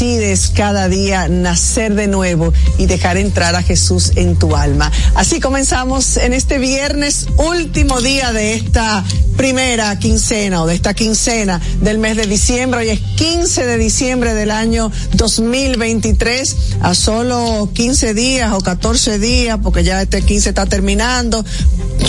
cuando decides cada día nacer de nuevo y dejar entrar a Jesús en tu alma. Así comenzamos en este viernes, último día de esta primera quincena o de esta quincena del mes de diciembre. Hoy es 15 de diciembre del año 2023, a solo 15 días o 14 días, porque ya este 15 está terminando.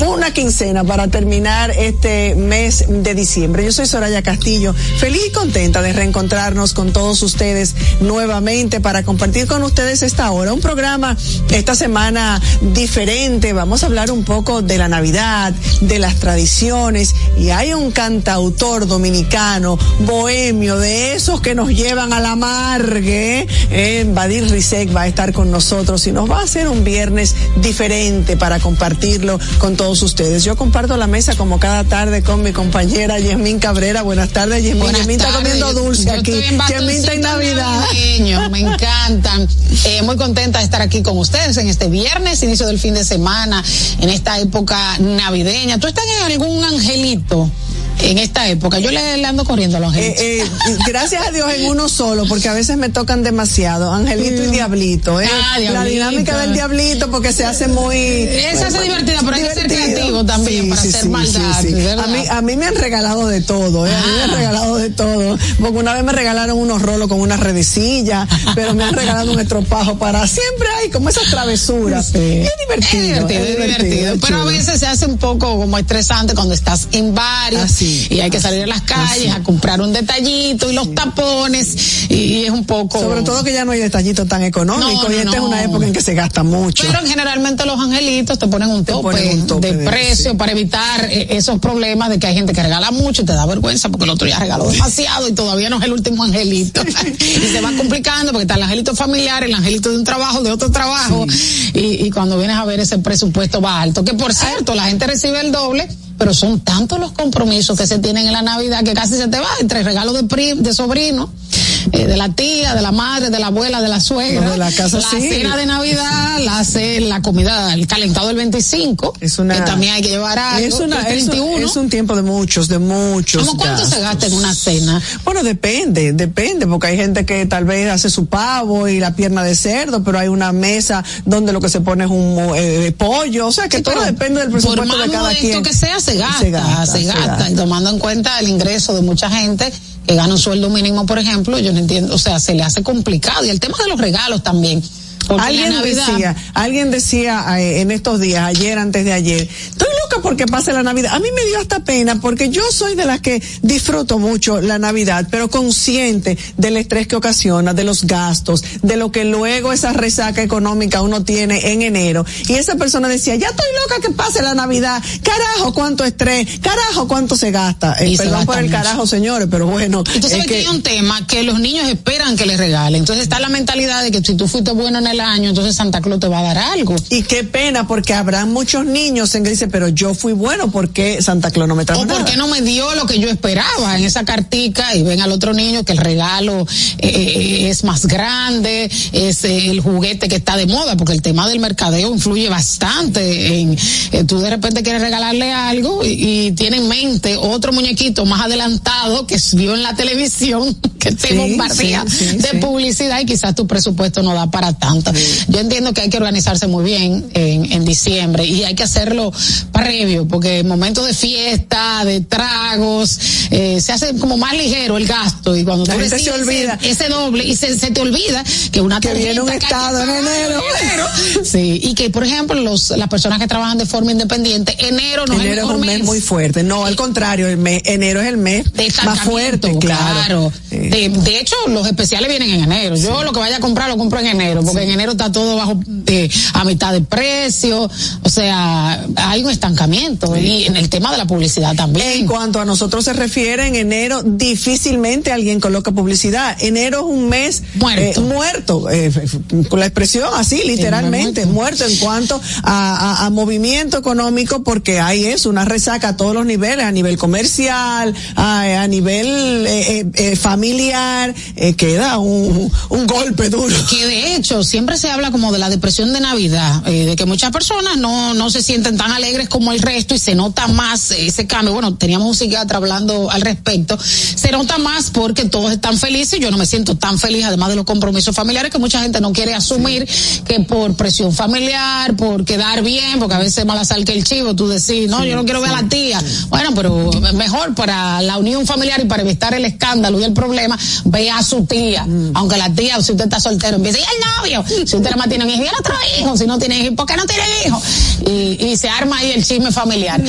Una quincena para terminar este mes de diciembre. Yo soy Soraya Castillo, feliz y contenta de reencontrarnos con todos ustedes nuevamente para compartir con ustedes esta hora. Un programa esta semana diferente. Vamos a hablar un poco de la Navidad, de las tradiciones y hay un cantautor dominicano, bohemio, de esos que nos llevan a la margue. Eh, Badir Rizek va a estar con nosotros y nos va a hacer un viernes diferente para compartirlo con todos ustedes. Yo comparto la mesa como cada tarde con mi compañera Yasmín Cabrera. Buenas tardes, Yasmín. Yasmín está comiendo dulce aquí. Yasmín está en Navidad. Me encantan. Eh, muy contenta de estar aquí con ustedes en este viernes, inicio del fin de semana, en esta época navideña. ¿Tú estás en algún angelito? En esta época. Yo le, ando corriendo a los. Eh, eh, gracias a Dios en uno solo, porque a veces me tocan demasiado. Angelito y diablito. ¿eh? Ah, la dinámica del diablito, porque se hace muy. Esa hace divertida, pero hay que ser creativo también para hacer maldad. A mí, a mí me han regalado de todo. A mí me han ah. regalado de todo. Porque una vez me regalaron unos rolos con una redecilla, pero me han regalado un estropajo para. Siempre hay como esas travesuras. Es divertido. Es divertido, pero a veces se hace un poco como estresante cuando estás en varios. Así y hay que salir a las calles a comprar un detallito y los tapones. Y, es un poco sobre todo que ya no hay detallitos tan económicos y esta es una época en que se gasta mucho. Pero generalmente los angelitos te ponen un tope, de, precio para evitar eh, esos problemas de que hay gente que regala mucho y te da vergüenza porque el otro ya regaló demasiado y todavía no es el último angelito. Y se va complicando porque está el angelito familiar el angelito de un trabajo de otro trabajo. Y, y cuando vienes a ver ese presupuesto va alto que por cierto la gente recibe el doble pero son tantos los compromisos que se tienen en la Navidad que casi se te va entre regalos de, de sobrino eh, de la tía, de la madre, de la abuela, de la suegra. de la casa, la cena de Navidad, la, hace la comida, el calentado del 25. Es una, que también hay que llevar algo. Es, una, es, un, es un tiempo de muchos, de muchos. ¿Cómo cuánto se gasta en una cena? Bueno, depende, depende, porque hay gente que tal vez hace su pavo y la pierna de cerdo, pero hay una mesa donde lo que se pone es un eh, pollo, o sea que todo depende del presupuesto de cada quien. que sea, se gasta, se gasta, se gasta, y tomando en cuenta el ingreso de mucha gente que gana un sueldo mínimo, por ejemplo, yo no entiendo, o sea, se le hace complicado. Y el tema de los regalos también. Alguien decía, alguien decía eh, en estos días, ayer, antes de ayer, loca porque pase la Navidad. A mí me dio hasta pena porque yo soy de las que disfruto mucho la Navidad, pero consciente del estrés que ocasiona, de los gastos, de lo que luego esa resaca económica uno tiene en enero. Y esa persona decía, ya estoy loca que pase la Navidad. Carajo, cuánto estrés. Carajo, cuánto se gasta. Eh, perdón por el carajo, señores, pero bueno. Entonces, que hay un tema que los niños esperan que les regalen. Entonces está la mentalidad de que si tú fuiste bueno en el año, entonces Santa Claus te va a dar algo. Y qué pena, porque habrá muchos niños en que dice, pero yo fui bueno, porque Santa Claus no me trajo O porque no me dio lo que yo esperaba en esa cartica y ven al otro niño que el regalo eh, eh, es más grande, es el juguete que está de moda, porque el tema del mercadeo influye bastante en, eh, tú de repente quieres regalarle algo y, tiene en mente otro muñequito más adelantado que vio en la televisión, que te bombardea de publicidad y quizás tu presupuesto no da para tanto. Yo entiendo que hay que organizarse muy bien en, en diciembre y hay que hacerlo previo, porque en momentos de fiesta, de tragos, eh, se hace como más ligero el gasto y cuando tú se olvida. ese, doble y se, se, te olvida que una que viene un estado en enero. sí, y que por ejemplo los las personas que trabajan de forma independiente, enero no enero es, un mes, muy fuerte. No, al contrario, el mes enero es el mes más fuerte, claro. De, de, hecho, los especiales vienen en enero. Yo lo que vaya a comprar lo compro en enero, porque en enero está todo bajo eh, a mitad de precio, o sea, hay un estancamiento y en el tema de la publicidad también. En cuanto a nosotros se refiere, en enero difícilmente alguien coloca publicidad. Enero es un mes muerto, eh, muerto eh, con la expresión así, literalmente, muerto en cuanto a, a, movimiento económico, porque hay eso, una resaca a todos los niveles, a nivel comercial, a, a nivel familiar, queda un, un golpe duro. Que de hecho, siempre se habla como de la depresión de Navidad, eh, de que muchas personas no, no se sienten tan alegres como como el resto y se nota más ese cambio. Bueno, teníamos un psiquiatra hablando al respecto. Se nota más porque todos están felices. Yo no me siento tan feliz, además de los compromisos familiares, que mucha gente no quiere asumir que por presión familiar, por quedar bien, porque a veces mala sal que el chivo, tú decís, no, yo no quiero ver a la tía. Bueno, pero mejor para la unión familiar y para evitar el escándalo y el problema, ve a su tía. Mm. Aunque la tía, si usted está soltero, empieza, y el novio. Si usted más tiene un hijo, y el otro hijo. Si no tiene hijo, ¿por qué no tiene hijo? Y, y se arma ahí el chisme familiar.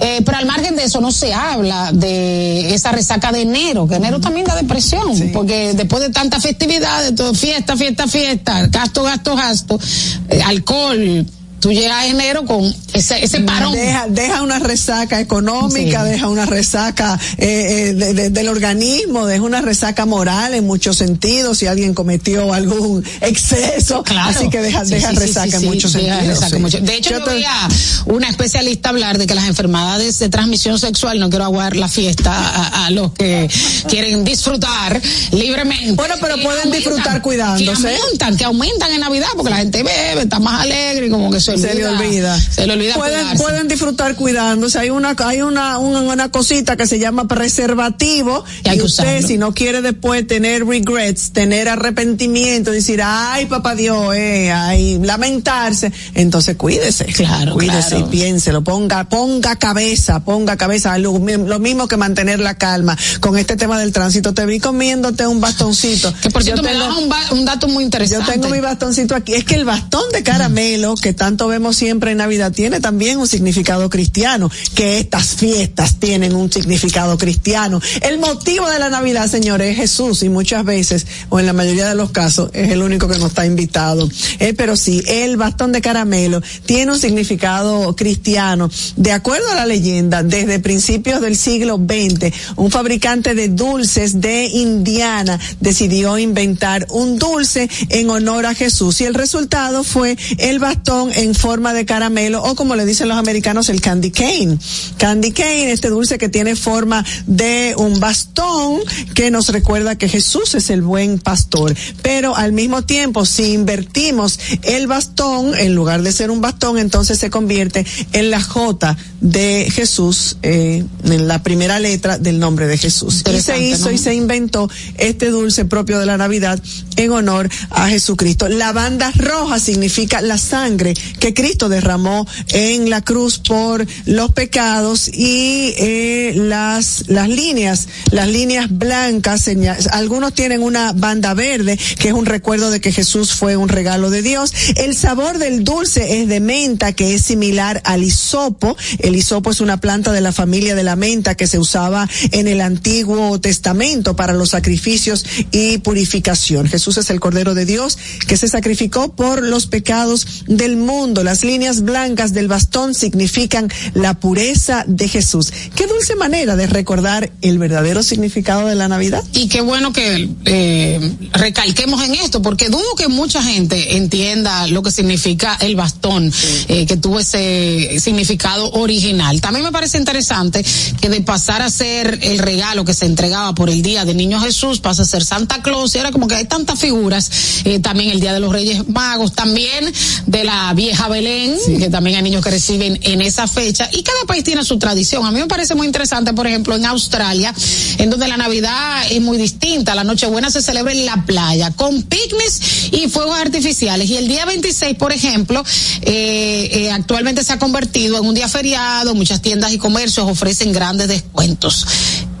Eh, pero al margen de eso no se habla de esa resaca de enero, que enero también da depresión, porque después de tanta festividad, de todo, fiesta, fiesta, fiesta, gasto, gasto, gasto, eh, alcohol, tú llegas a enero con ese, ese parón. Deja, deja una resaca económica, deja una resaca eh, eh del organismo, deja una resaca moral en muchos sentidos, si alguien cometió algún exceso, claro. así que deja, deja resaca en muchos sentidos. De hecho, yo, yo a una especialista hablar de que las enfermedades de transmisión sexual, no quiero aguar la fiesta a, a los que quieren disfrutar libremente. Bueno, pero pueden disfrutar cuidándose. Que aumentan, que aumentan en Navidad, porque la gente bebe, está más alegre, como que se, le olvida. Se le olvida. Pueden, pueden disfrutar cuidándose. Hay una, hay una, una, cosita que se llama preservativo. Y, usted, si no quiere después tener regrets, tener arrepentimiento, decir, ay, papá Dios, eh, ay, lamentarse, entonces cuídese. Claro, Cuídese y piénselo. Ponga, ponga cabeza, ponga cabeza. Lo, lo, mismo que mantener la calma. Con este tema del tránsito, te vi comiéndote un bastoncito. Que por cierto, me un, un dato muy interesante. Yo tengo mi bastoncito aquí. Es que el bastón de caramelo que tanto vemos siempre en Navidad tiene también un significado cristiano, que estas fiestas tienen un significado cristiano. El motivo de la Navidad, señores, es Jesús y muchas veces, o en la mayoría de los casos, es el único que no está invitado. Eh, pero sí, el bastón de caramelo tiene un significado cristiano. De acuerdo a la leyenda, desde principios del siglo XX, un fabricante de dulces de Indiana decidió inventar un dulce en honor a Jesús y el resultado fue el bastón en forma de caramelo o como le dicen los americanos el candy cane. Candy cane, este dulce que tiene forma de un bastón que nos recuerda que Jesús es el buen pastor. Pero al mismo tiempo, si invertimos el bastón, en lugar de ser un bastón, entonces se convierte en la J de Jesús, eh, en la primera letra del nombre de Jesús. Y se hizo y se inventó este dulce propio de la Navidad en honor a Jesucristo. La banda roja significa la sangre que Cristo derramó en la cruz por los pecados y eh, las las líneas, las líneas blancas, algunos tienen una banda verde que es un recuerdo de que Jesús fue un regalo de Dios. El sabor del dulce es de menta que es similar al hisopo. El hisopo es una planta de la familia de la menta que se usaba en el Antiguo Testamento para los sacrificios y purificación. Jesús es el Cordero de Dios que se sacrificó por los pecados del mundo. Las líneas blancas del bastón significan la pureza de Jesús. Qué dulce manera de recordar el verdadero significado de la Navidad. Y qué bueno que eh, recalquemos en esto, porque dudo que mucha gente entienda lo que significa el bastón, eh, que tuvo ese significado original. También me parece interesante que de pasar a ser el regalo que se entregaba por el día de Niño Jesús, pasa a ser Santa Claus, y ahora como que hay tantas figuras, eh, también el Día de los Reyes Magos, también de la vieja Belén, que también hay niños que reciben en esa fecha, y cada país tiene su tradición. A mí me parece muy interesante, por ejemplo, en Australia, en donde la Navidad es muy distinta. La Nochebuena se celebra en la playa, con picnics y fuegos artificiales. Y el día 26, por ejemplo, eh, eh, actualmente se ha convertido en un día feriado, muchas tiendas y comercios ofrecen grandes descuentos.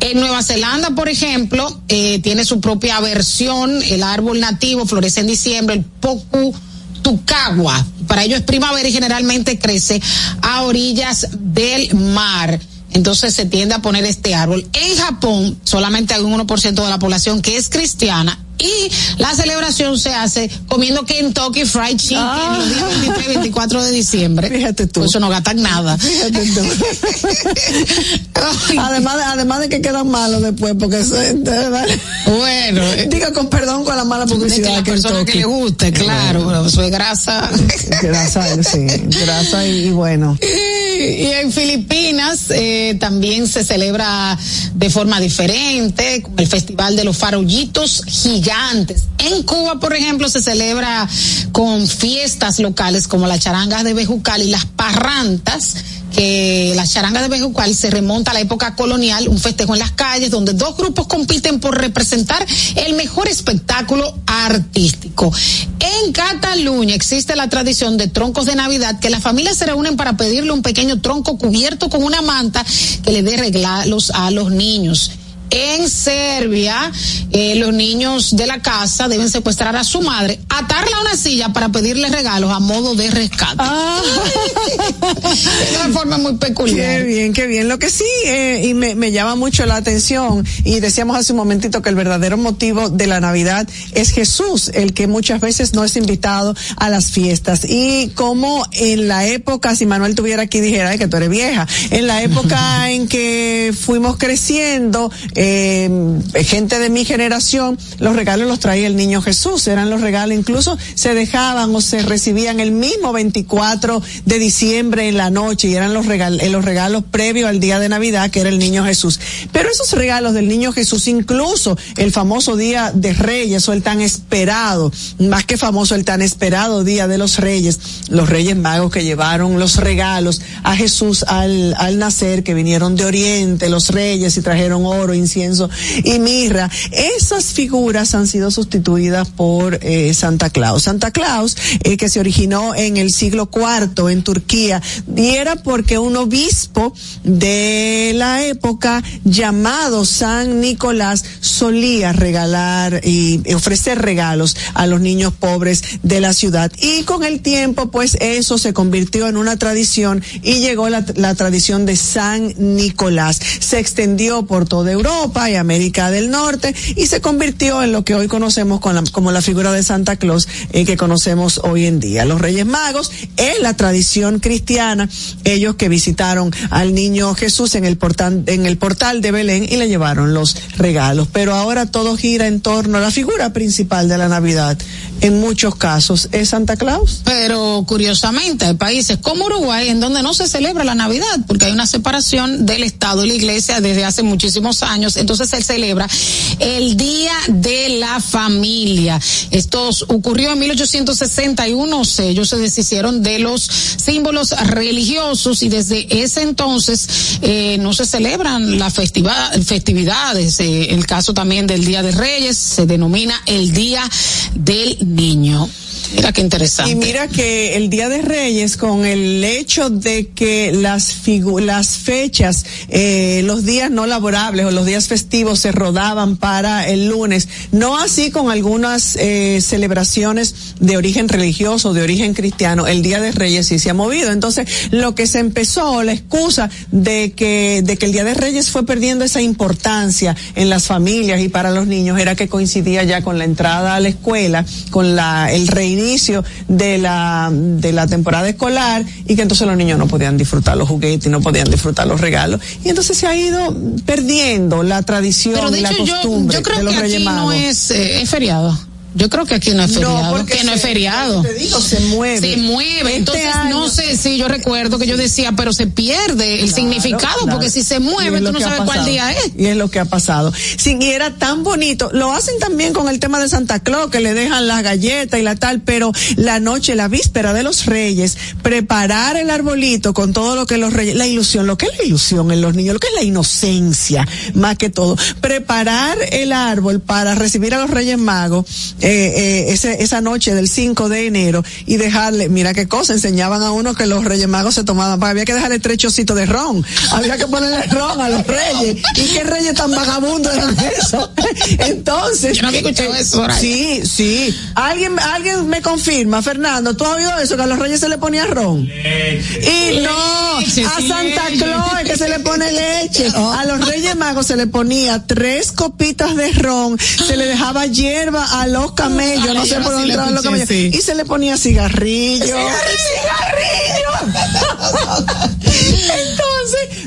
En Nueva Zelanda, por ejemplo, eh, tiene su propia versión, el árbol nativo florece en diciembre, el poku tucagua. Para ello es primavera y generalmente crece a orillas del mar. Entonces se tiende a poner este árbol. En Japón solamente hay un 1% de la población que es cristiana y la celebración se hace comiendo Kentucky Fried Chicken ah. los días 23 y 24 de diciembre. Fíjate tú. eso no gastan nada. Fíjate tú. además, de, además de que quedan malos después, porque eso es, Bueno. Eh. Diga con perdón con la mala publicidad. De que la persona que le guste, claro. eso es grasa. grasa, sí. Grasa y, bueno. Y, en Filipinas eh, también se celebra de forma diferente, el Festival de los Farollitos Gigantes en Cuba, por ejemplo, se celebra con fiestas locales como la charanga de Bejucal y las parrantas que la charanga de Bejucal se remonta a la época colonial, un festejo en las calles donde dos grupos compiten por representar el mejor espectáculo artístico. En Cataluña existe la tradición de troncos de Navidad que las familias se reúnen para pedirle un pequeño tronco cubierto con una manta que le dé regalos a los niños. En Serbia, eh, los niños de la casa deben secuestrar a su madre, atarla a una silla para pedirle regalos a modo de rescate. Ah. de una forma muy peculiar. Qué bien, qué bien. Lo que sí, eh, y me, me, llama mucho la atención, y decíamos hace un momentito que el verdadero motivo de la Navidad es Jesús, el que muchas veces no es invitado a las fiestas. Y como en la época, si Manuel tuviera aquí dijera Ay, que tú eres vieja, en la época en que fuimos creciendo, eh, gente de mi generación, los regalos los traía el niño Jesús, eran los regalos, incluso se dejaban o se recibían el mismo 24 de diciembre en la noche y eran los regalos, eh, los regalos previos al día de Navidad, que era el niño Jesús. Pero esos regalos del niño Jesús, incluso el famoso día de Reyes o el tan esperado, más que famoso, el tan esperado día de los Reyes, los Reyes Magos que llevaron los regalos a Jesús al, al nacer, que vinieron de Oriente, los Reyes y trajeron oro, incienso y mirra. Esas figuras han sido sustituidas por eh, Santa Claus. Santa Claus, eh, que se originó en el siglo IV en Turquía, y era porque un obispo de la época llamado San Nicolás solía regalar y ofrecer regalos a los niños pobres de la ciudad. Y con el tiempo, pues eso se convirtió en una tradición y llegó la, la tradición de San Nicolás. Se extendió por toda Europa Y América del Norte y se convirtió en lo que hoy conocemos con la, como la figura de Santa Claus eh, que conocemos hoy en día. Los Reyes Magos es la tradición cristiana, ellos que visitaron al niño Jesús en el portal, en el portal de Belén y le llevaron los regalos. Pero ahora todo gira en torno a la figura principal de la Navidad. En muchos casos es Santa Claus. Pero curiosamente hay países como Uruguay en donde no se celebra la Navidad porque hay una separación del Estado y la Iglesia desde hace muchísimos años entonces se celebra el Día de la Familia. Esto ocurrió en 1861, ellos se deshicieron de los símbolos religiosos y desde ese entonces eh, no se celebran las festividades. Eh, el caso también del Día de Reyes se denomina el Día del Niño. Mira qué interesante. Y mira que el Día de Reyes, con el hecho de que las las fechas, eh, los días no laborables o los días festivos se rodaban para el lunes, no así con algunas eh, celebraciones de origen religioso, de origen cristiano, el Día de Reyes sí se ha movido. Entonces, lo que se empezó, la excusa de que, de que el Día de Reyes fue perdiendo esa importancia en las familias y para los niños, era que coincidía ya con la entrada a la escuela, con la, el rey inicio de la, de la temporada escolar y que entonces los niños no podían disfrutar los juguetes y no podían disfrutar los regalos. Y entonces se ha ido perdiendo la tradición y la costumbre yo, creo de los que aquí no es, eh, es feriado. Yo creo que aquí no es feriado, porque que no es feriado. Te digo, se mueve. Se mueve, Este entonces no sé si yo recuerdo que yo decía, pero se pierde el Claro, significado, claro. porque si se mueve, tú no sabes cuál día es. Y es lo que ha pasado. Sí, y era tan bonito. Lo hacen también con el tema de Santa Claus, que le dejan las galletas y la tal, pero la noche, la víspera de los reyes, preparar el arbolito con todo lo que los reyes, la ilusión, lo que es la ilusión en los niños, lo que es la inocencia, más que todo. Preparar el árbol para recibir a los reyes magos, eh, eh, ese- esa noche del 5 de enero y dejarle, mira qué cosa, enseñaban a uno que los reyes magos se tomaban, había que dejarle tres chocitos de ron, había que ponerle ron a los reyes. ¿Y qué reyes tan vagabundos eran eso? Entonces. Yo no había escuchado eso. Sí, sí. Alguien, alguien me confirma, Fernando, ¿tú has oído eso? Que a los reyes se le ponía ron. Y no, Leche, a Santa leche. Claus que se le pone leche. A los Reyes Magos se le ponía tres copitas de ron, se le dejaba hierba a los camellos, no sé por dónde entraban los camellos, y se le ponía cigarrillo. ¡Cigarrillo!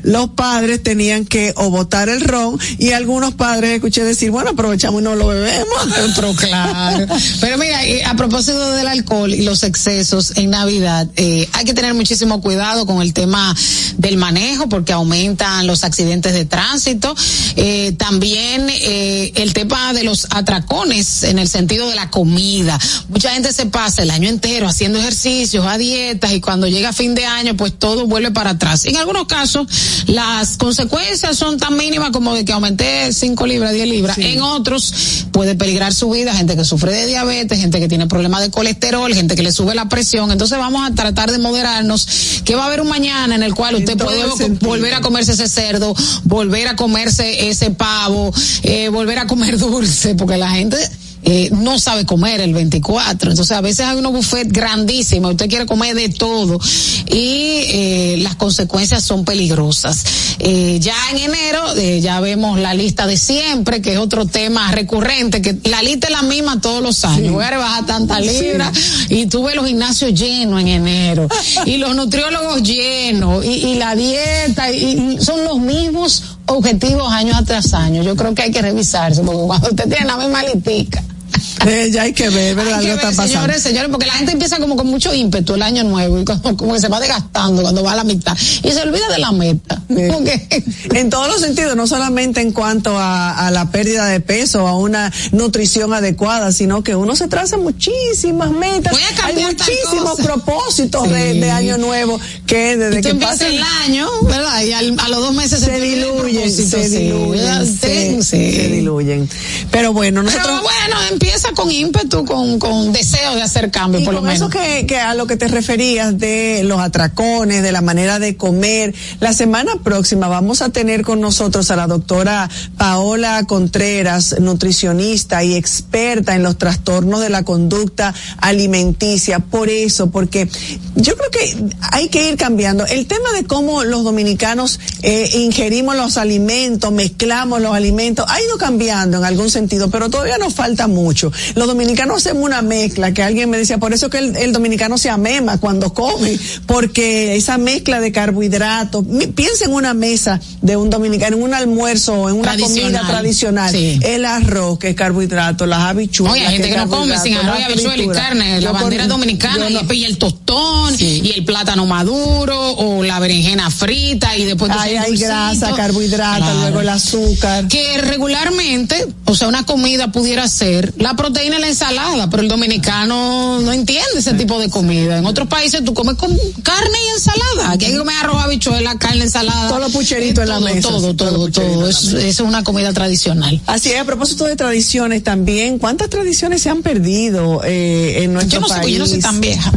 Los padres tenían que o botar el ron y algunos padres escuché decir, bueno, aprovechamos y no lo bebemos. Pero claro. Pero mira, a propósito del alcohol y los excesos en Navidad, eh, hay que tener muchísimo cuidado con el tema del manejo porque aumentan los accidentes de tránsito. Eh, también eh, el tema de los atracones en el sentido de la comida. Mucha gente se pasa el año entero haciendo ejercicios, a dietas y cuando llega fin de año pues todo vuelve para atrás. En algunos casos las consecuencias son tan mínimas como de que aumenté 5 libras, 10 libras. En otros puede peligrar su vida, gente que sufre de diabetes, gente que tiene problemas de colesterol, gente que le sube la presión. Entonces vamos a tratar de moderarnos, que va a haber un mañana en el cual usted puede volver a comerse ese cerdo, volver a comerse ese pavo, eh, volver a comer dulce, porque la gente eh, no sabe comer el 24. Entonces a veces hay unos buffet grandísimos, usted quiere comer de todo y eh, las consecuencias son peligrosas. Eh, ya en enero eh, ya vemos la lista de siempre, que es otro tema recurrente, que la lista es la misma todos los años. Voy a rebajar tantas libras y tuve los gimnasios llenos en enero y los nutriólogos llenos y, y la dieta y, y son los mismos objetivos año tras año. Yo creo que hay que revisarse porque cuando usted tiene la misma listica eh, ya hay que ver, ¿verdad? Hay que ver, señores, señores, porque la gente empieza como con mucho ímpetu el año nuevo y como, como, que se va desgastando cuando va a la mitad y se olvida de la meta. Sí. En todos los sentidos, no solamente en cuanto a, a, la pérdida de peso, a una nutrición adecuada, sino que uno se traza muchísimas metas. Voy a cambiar Hay muchísimos propósitos sí. de, de, año nuevo que desde que pasa el año, ¿verdad? Y al, a los dos meses se, se diluyen, se diluyen, se, se, diluyen. Pero bueno, nosotros. Pero bueno, empieza con ímpetu, con, con deseo de hacer cambio, y por con lo menos. Eso que, que a lo que te referías de los atracones, de la manera de comer. La semana próxima vamos a tener con nosotros a la doctora Paola Contreras, nutricionista y experta en los trastornos de la conducta alimenticia. Por eso, porque yo creo que hay que ir cambiando. El tema de cómo los dominicanos eh, ingerimos los alimentos, mezclamos los alimentos, ha ido cambiando en algún sentido, pero todavía nos falta mucho. Los dominicanos hacemos una mezcla, que alguien me decía, por eso que el, el dominicano se amema cuando come, porque esa mezcla de carbohidratos, piensa en una mesa de un dominicano, en un almuerzo, en una comida tradicional, sí. el arroz, que es carbohidrato, las habichuelas. Oye, hay gente que, que no come sin arroz, habichuelas y carne, la bandera con, dominicana, no, y el tostón, sí. y el plátano maduro, o la berenjena frita, y después... Ahí hay grasa, carbohidratos, claro. luego el azúcar. Que regularmente, o sea, una comida pudiera ser la proteína en la ensalada, pero el dominicano no entiende ese tipo de comida. En otros países tú comes con carne y ensalada. Aquí hay que comer arroz, habichuela, carne, ensalada. Todos los pucheritos en la mesa. Todo, todo, todo. Eso es una comida tradicional. Así es, a propósito de tradiciones también, ¿cuántas tradiciones se han perdido eh, en nuestro yo no país? Sé, yo no soy tan vieja.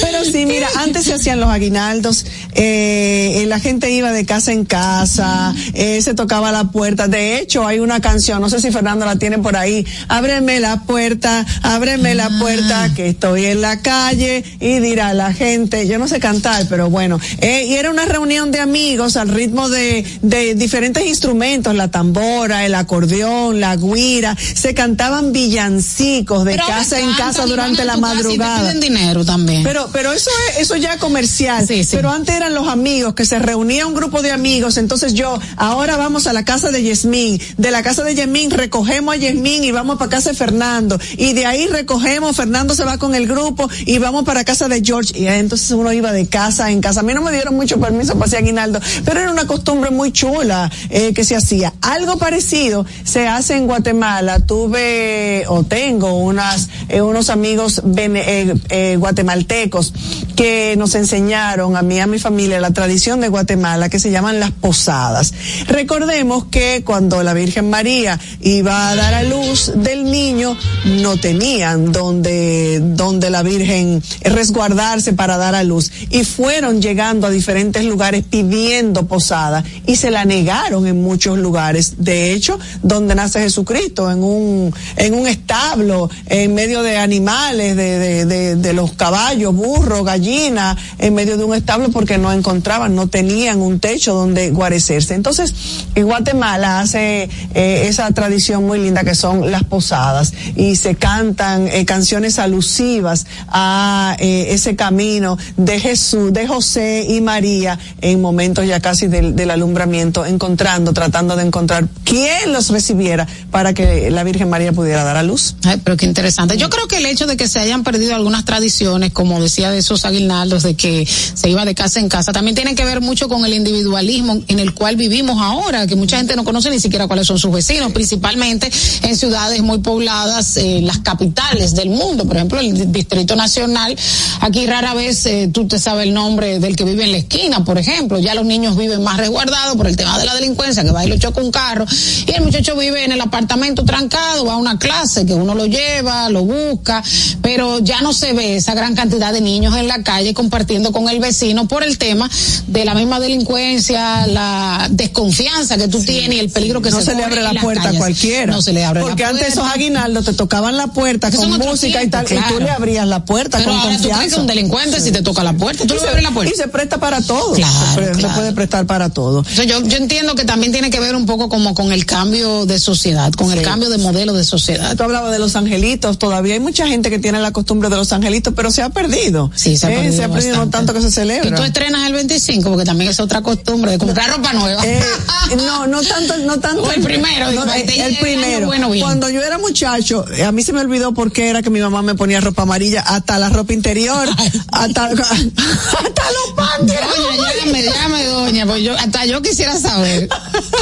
Pero sí, mira, antes se hacían los aguinaldos, eh, la gente iba de casa en casa, eh, se tocaba la puerta. De hecho, hay una canción, no sé si Fernando la tiene por ahí, ábreme la puerta, ábreme ah. la puerta, que estoy en la calle, y dirá la gente, yo no sé cantar, pero bueno, eh, y era una reunión de amigos al ritmo de, de diferentes instrumentos, la tambora, el acordeón, la guira, se cantaban villancicos de pero casa en casa durante la madrugada. Y dinero también. Pero, pero eso es, eso ya comercial. Sí, sí. Pero antes eran los amigos, que se reunía un grupo de amigos, entonces yo, ahora vamos a la casa de Yasmín, de la casa de Yasmín recogemos a Yasmín y vamos para casa de Fernando, y de ahí recogemos, Fernando se va con el grupo y vamos para casa de George, y entonces uno iba de casa en casa. A mí no me dieron mucho permiso para hacer aguinaldo, pero era una costumbre muy chula eh, que se hacía. Algo parecido se hace en Guatemala. Tuve o tengo unas, eh, unos amigos bene, eh, guatemaltecos que nos enseñaron a mí a mi familia la tradición de Guatemala que se llaman las posadas. Recordemos que cuando la Virgen María iba a dar a luz del niño, no tenían donde, donde la Virgen resguardarse para dar a luz y fueron llegando a diferentes lugares pidiendo posada y se la negaron en muchos lugares. De hecho, donde nace Jesucristo, en un, en un establo, en medio de animales, de, de, de, los caballos, burros, gallinas, en medio de un establo porque no encontraban, no tenían un techo donde guarecerse. Entonces, en Guatemala hace eh, esa tradición muy linda que son las posadas y se cantan eh, canciones alusivas a eh, ese camino de Jesús, de José y María en momentos ya casi del, del alumbramiento, encontrando, tratando de encontrar quién los recibiera para que la Virgen María pudiera dar a luz. Ay, pero qué interesante. Yo creo que el hecho de que se hayan perdido algunas tradiciones, como decía de esos aguinaldos, de que se iba de casa en casa, también tiene que ver mucho con el individualismo en el cual vivimos ahora, que mucha gente no conoce ni siquiera cuáles son sus vecinos, principalmente en ciudades muy pobladas, eh, las capitales del mundo, por ejemplo, el Distrito Nacional. Aquí rara vez eh, tú te sabes el nombre del que vive en la esquina, por ejemplo. Ya los niños viven más resguardados por el tema de la delincuencia, que va y lo choca un carro, y el muchacho vive en el apartamento trancado, va a una clase que uno lo lleva, lo busca, pero ya no se ve esa gran cantidad de niños en la calle compartiendo con el vecino por el tema de la misma delincuencia, la desconfianza que tú sí, tienes y el peligro que no se, se le abre la puerta a cualquiera. No se le abre Porque la puerta. antes esos aguinaldos te tocaban la puerta con música tiempo, y tal, claro. y tú le abrías la puerta pero con ahora confianza. tú crees que un delincuente si te toca la puerta, tú y le abres la puerta. y se presta para todo. Claro, se, pre- se claro. puede prestar para todo. Entonces, yo, yo entiendo que también tiene que ver un poco como con el cambio de sociedad, con el Sí. cambio de modelo de sociedad. Tú hablabas de los angelitos, todavía hay mucha gente que tiene la costumbre de los angelitos, pero se ha perdido. Sí, se ha Eh, perdido se ha perdido no tanto que se celebra. Y tú estrenas el 25, porque también es otra costumbre de comprar ropa nueva. Eh, no, no tanto, no tanto. O el primero, no, eh, el el primero. bueno, bien. Cuando yo era muchacho, eh, a mí se me olvidó por qué era que mi mamá me ponía ropa amarilla, hasta la ropa interior, hasta, hasta los panties. Doña, llame, llame, doña, pues yo, hasta yo quisiera saber.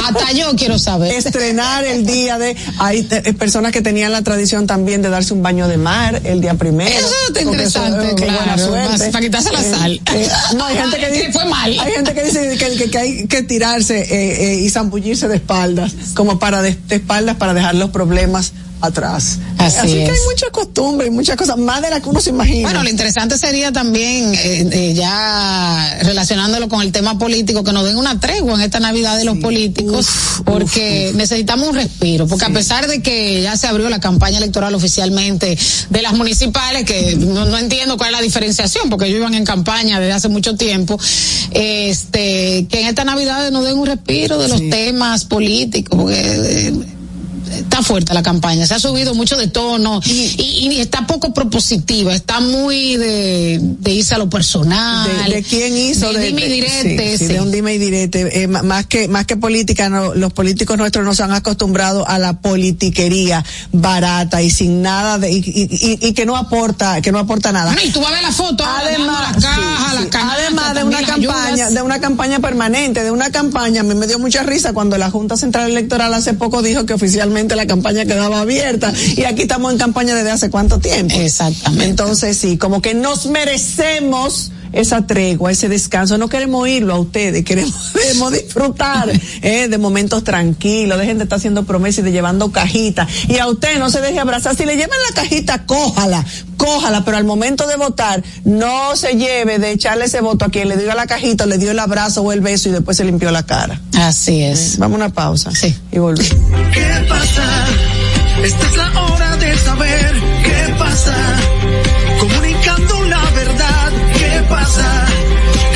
Hasta yo quiero saber. Estrenar el día de, hay eh, personas que tenían la tradición también de darse un baño de mar el día primero. Eso está porque eso interesante, es buena claro, suerte. para quitarse la Eh, sal. eh, no, hay gente que dice, que fue mal. Hay gente que dice que, que- que hay que tirarse eh, eh, y zambullirse de espaldas, como para de, de espaldas para dejar los problemas atrás. Así que es. hay muchas costumbres y muchas cosas, más de las que uno se imagina. Bueno, lo interesante sería también, eh, eh, ya relacionándolo con el tema político, que nos den una tregua en esta Navidad de los políticos, Uf, porque necesitamos un respiro, porque a pesar de que ya se abrió la campaña electoral oficialmente de las municipales, que no, no entiendo cuál es la diferenciación, porque ellos iban en campaña desde hace mucho tiempo, este, que en esta Navidad nos den un respiro de los temas políticos, porque... eh, está fuerte la campaña, se ha subido mucho de tono y, y está poco propositiva, está muy de, de irse a lo personal. de, de quién hizo de, dime y direte, sí, sí, sí. de un dime y direte eh, más que más que política no, los políticos nuestros nos han acostumbrado a la politiquería barata y sin nada de y, y- y- y que no aporta que no aporta nada y tú vas a ver la foto, ahora además la caja, canastas, además de una campaña ayudas. de una campaña permanente de una campaña a mí me dio mucha risa cuando la Junta Central Electoral hace poco dijo que oficialmente la campaña quedaba abierta y aquí estamos en campaña desde hace cuánto tiempo Exactamente. entonces sí, como que nos merecemos esa tregua, ese descanso. No queremos oírlo a ustedes, queremos, queremos disfrutar eh, de momentos tranquilos. Dejen de estar haciendo promesas y de llevando cajitas. Y a usted no se deje abrazar. Si le llevan la cajita, cójala, cójala, pero al momento de votar, no se lleve de echarle ese voto a quien le dio la cajita, le dio el abrazo o el beso y después se limpió la cara. Así es. Vamos a una pausa. Sí. Y volvemos. ¿Qué pasa? Esta es la hora de saber qué pasa.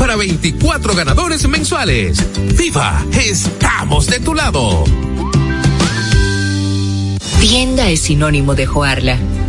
para 24 ganadores mensuales. ¡Viva! ¡Estamos de tu lado! Tienda es sinónimo de Joarla.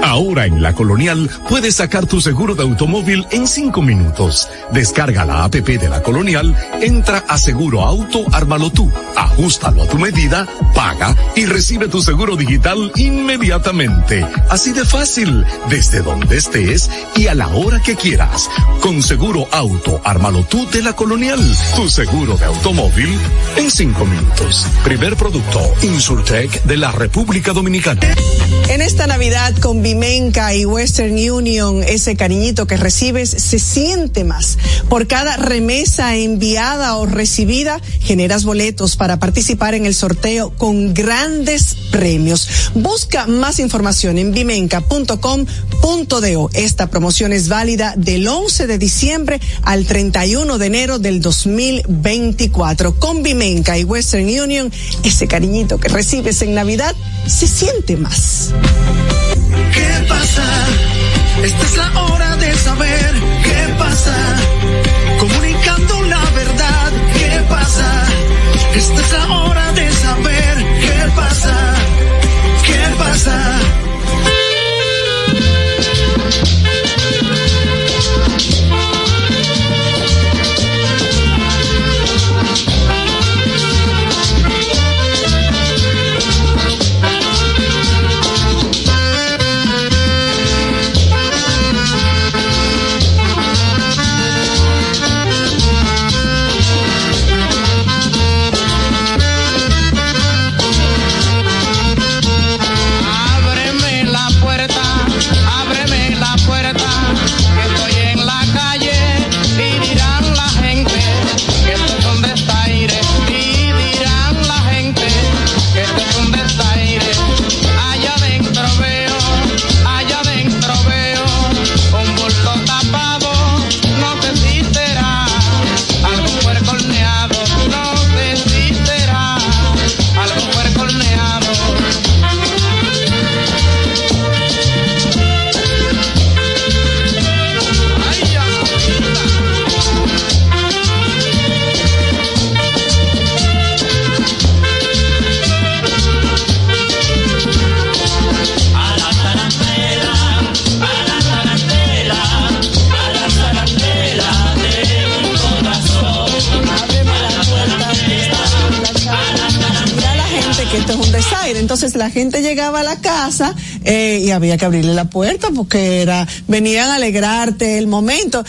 Ahora en La Colonial puedes sacar tu seguro de automóvil en cinco minutos. Descarga la APP de La Colonial, entra a Seguro Auto, ármalo tú, ajustalo a tu medida, paga y recibe tu seguro digital inmediatamente. Así de fácil, desde donde estés y a la hora que quieras. Con Seguro Auto, ármalo tú de La Colonial, tu seguro de automóvil en cinco minutos. Primer producto, Insurtech de la República Dominicana. En esta Navidad con Vimenca y Western Union, ese cariñito que recibes se siente más. Por cada remesa enviada o recibida, generas boletos para participar en el sorteo con grandes premios. Busca más información en vimenca.com.do. Esta promoción es válida del 11 de diciembre al 31 de enero del 2024. Con Vimenca y Western Union, ese cariñito que recibes en Navidad se siente más. ¿Qué pasa? Esta es la hora de saber qué pasa. Comunicando la verdad, ¿qué pasa? Esta es la hora de saber qué pasa. ¿Qué pasa? La gente llegaba a la casa eh, y había que abrirle la puerta porque era venían a alegrarte el momento.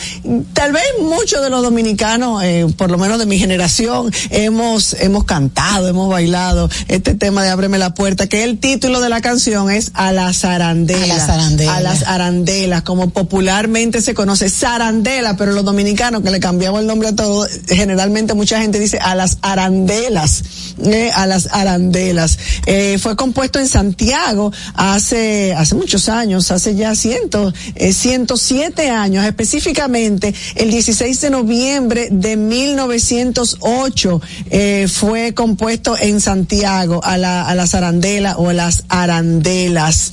Tal vez muchos de los dominicanos, eh, por lo menos de mi generación, hemos hemos cantado, hemos bailado este tema de ábreme la puerta, que el título de la canción es a las arandelas. A las arandelas. A las arandelas, como popularmente se conoce, zarandela, pero los dominicanos que le cambiamos el nombre a todo, generalmente mucha gente dice a las arandelas, eh, a las arandelas. Eh, fue compuesto en Santiago hace, hace muchos años, hace ya cientos, eh, 107 años, específicamente el 16 de noviembre de 1908 eh, fue compuesto en Santiago a la, a las arandelas o las arandelas.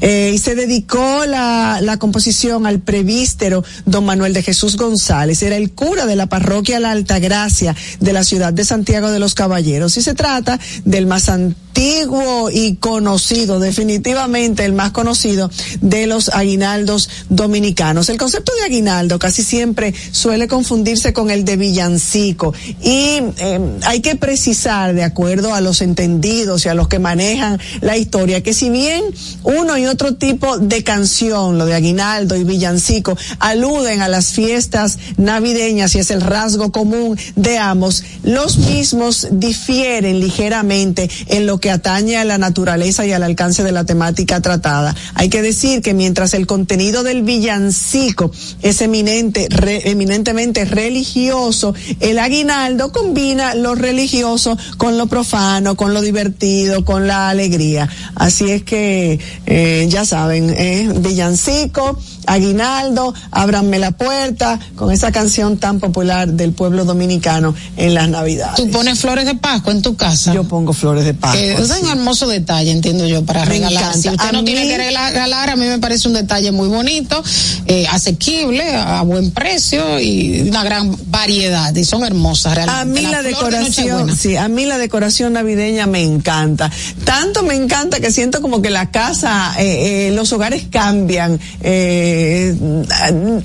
Eh, y se dedicó la, la composición al prevístero don Manuel de Jesús González, era el cura de la parroquia La Altagracia de la ciudad de Santiago de los Caballeros. Y se trata del más antiguo y conocido, definitivamente el más conocido de los aguinaldos dominicanos. El concepto de aguinaldo casi siempre suele confundirse con el de villancico y eh, hay que precisar, de acuerdo a los entendidos y a los que manejan la historia, que si bien uno y otro tipo de canción, lo de aguinaldo y villancico, aluden a las fiestas navideñas y es el rasgo común de ambos, los mismos difieren ligeramente en lo que atañe a la naturaleza y al alcance de la temática tratada. Hay que decir que mientras el contenido del villancico es eminente, re, eminentemente religioso, el aguinaldo combina lo religioso con lo profano, con lo divertido, con la alegría. Así es que, eh, ya saben, eh, villancico, aguinaldo, ábranme la puerta, con esa canción tan popular del pueblo dominicano en las navidades. ¿Tú pones flores de Pascua en tu casa? Yo pongo flores de Pascua. Eh, es un hermoso detalle, entiendo yo, para regalar. Si usted no mí- tiene que regalar, a mí me parece un detalle muy bonito, eh, asequible, a buen precio y una gran variedad. Y son hermosas realmente. A mí la, decoración, sí, a mí la decoración navideña me encanta. Tanto me encanta que siento como que la casa, eh, eh, los hogares cambian, eh,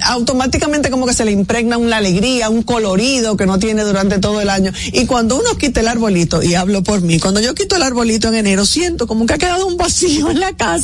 automáticamente como que se le impregna una alegría, un colorido que no tiene durante todo el año. Y cuando uno quita el arbolito, y hablo por mí, cuando yo quito el arbolito en enero, siento como que ha quedado un vacío en la casa.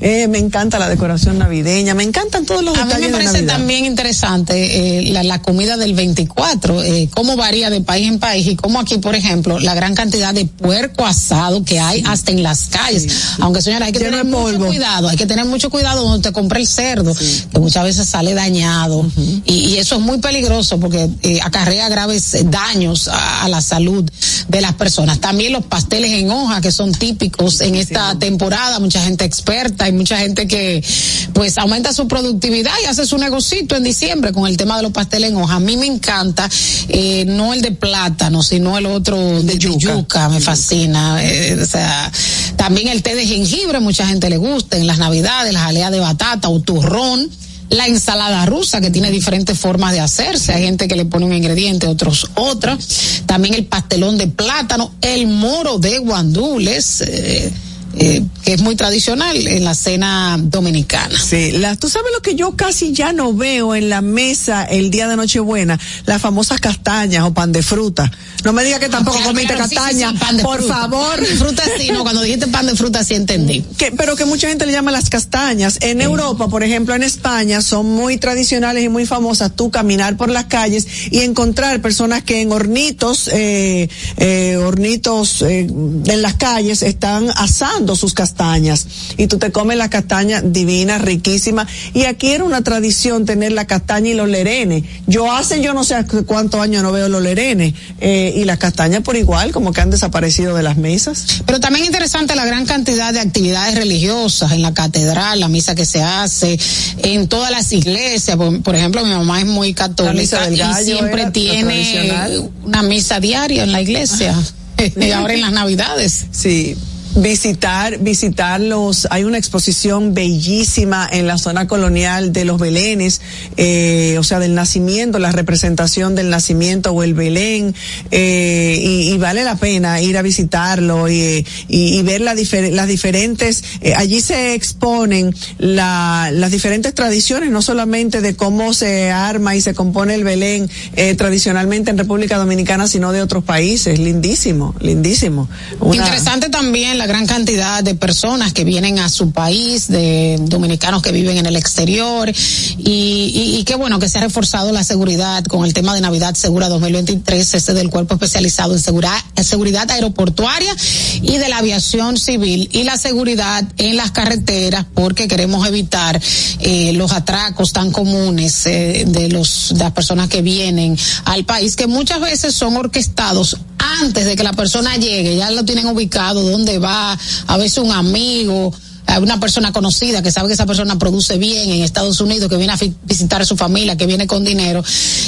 Eh, me encanta la decoración navideña, me encantan todos los A mí detalles me de parece Navidad. también interesante eh, la, la comida del 24, eh, cómo varía de país en país y cómo aquí, por ejemplo, la gran cantidad de puerco asado que hay hasta en las calles. Aunque señora, hay que Lleno tener mucho cuidado, hay que tener mucho cuidado donde te compra el cerdo, que muchas veces sale dañado. Y, y eso es muy peligroso porque eh, acarrea graves daños a, a la salud de las personas. También los pasteles en hoja que son típicos en esta temporada, mucha gente experta y mucha gente que pues aumenta su productividad y hace su negocito en diciembre con el tema de los pasteles en hoja. A mí me encanta, eh, no el de plátano, sino el otro de, yuca. me fascina. eh, o sea, también el té de jengibre, mucha gente le gusta en las navidades, las aleas de batata o turrón. La ensalada rusa que tiene diferentes formas de hacerse. Hay gente que le pone un ingrediente, otros otra. También el pastelón de plátano, el moro de guandules, eh, eh, que es muy tradicional en la cena dominicana. Sí, la, tú sabes lo que yo casi ya no veo en la mesa el día de Nochebuena, las famosas castañas o pan de fruta. No me diga que tampoco Claro, comiste claro, castaña, sí, sí, pan de por fruta. favor. Fruta sí, no, cuando dijiste pan de fruta sí entendí. Que, pero que mucha gente le llama las castañas. En Europa, por ejemplo, en España, son muy tradicionales y muy famosas tú caminar por las calles y encontrar personas que en hornitos, eh, eh, hornitos eh, en las calles están asando sus castañas. Y tú te comes la castaña divina, riquísima. Y aquí era una tradición tener la castaña y los lerenes. Yo hace yo no sé cuántos años no veo los lerenes. Eh, y las castañas por igual, como que han desaparecido de las mesas. Pero también interesante la gran cantidad de actividades religiosas en la catedral, la misa que se hace, en todas las iglesias. Por, por ejemplo, mi mamá es muy católica y siempre tiene una misa diaria en la iglesia. y ahora en las navidades. Sí. Visitar, visitar los, hay una exposición bellísima en la zona colonial de los Belenes, eh, o sea, del nacimiento, la representación del nacimiento o el Belén, eh, y, vale la pena ir a visitarlo y, y, y ver la difer- las diferentes, eh, allí se exponen la, las diferentes tradiciones, no solamente de cómo se arma y se compone el Belén eh, tradicionalmente en República Dominicana, sino de otros países, lindísimo, lindísimo. Interesante también la gran cantidad de personas que vienen a su país, de dominicanos que viven en el exterior, y, y, qué bueno que se ha reforzado la seguridad con el tema de Navidad Segura 2023, ese del cuerpo especializado en seguridad, seguridad aeroportuaria y de la aviación civil y la seguridad en las carreteras, porque queremos evitar eh, los atracos tan comunes eh, de los de las personas que vienen al país, que muchas veces son orquestados antes de que la persona llegue, ya lo tienen ubicado, dónde va, a veces un amigo, a una persona conocida que sabe que esa persona produce bien en Estados Unidos, que viene a visitar a su familia, que viene con dinero.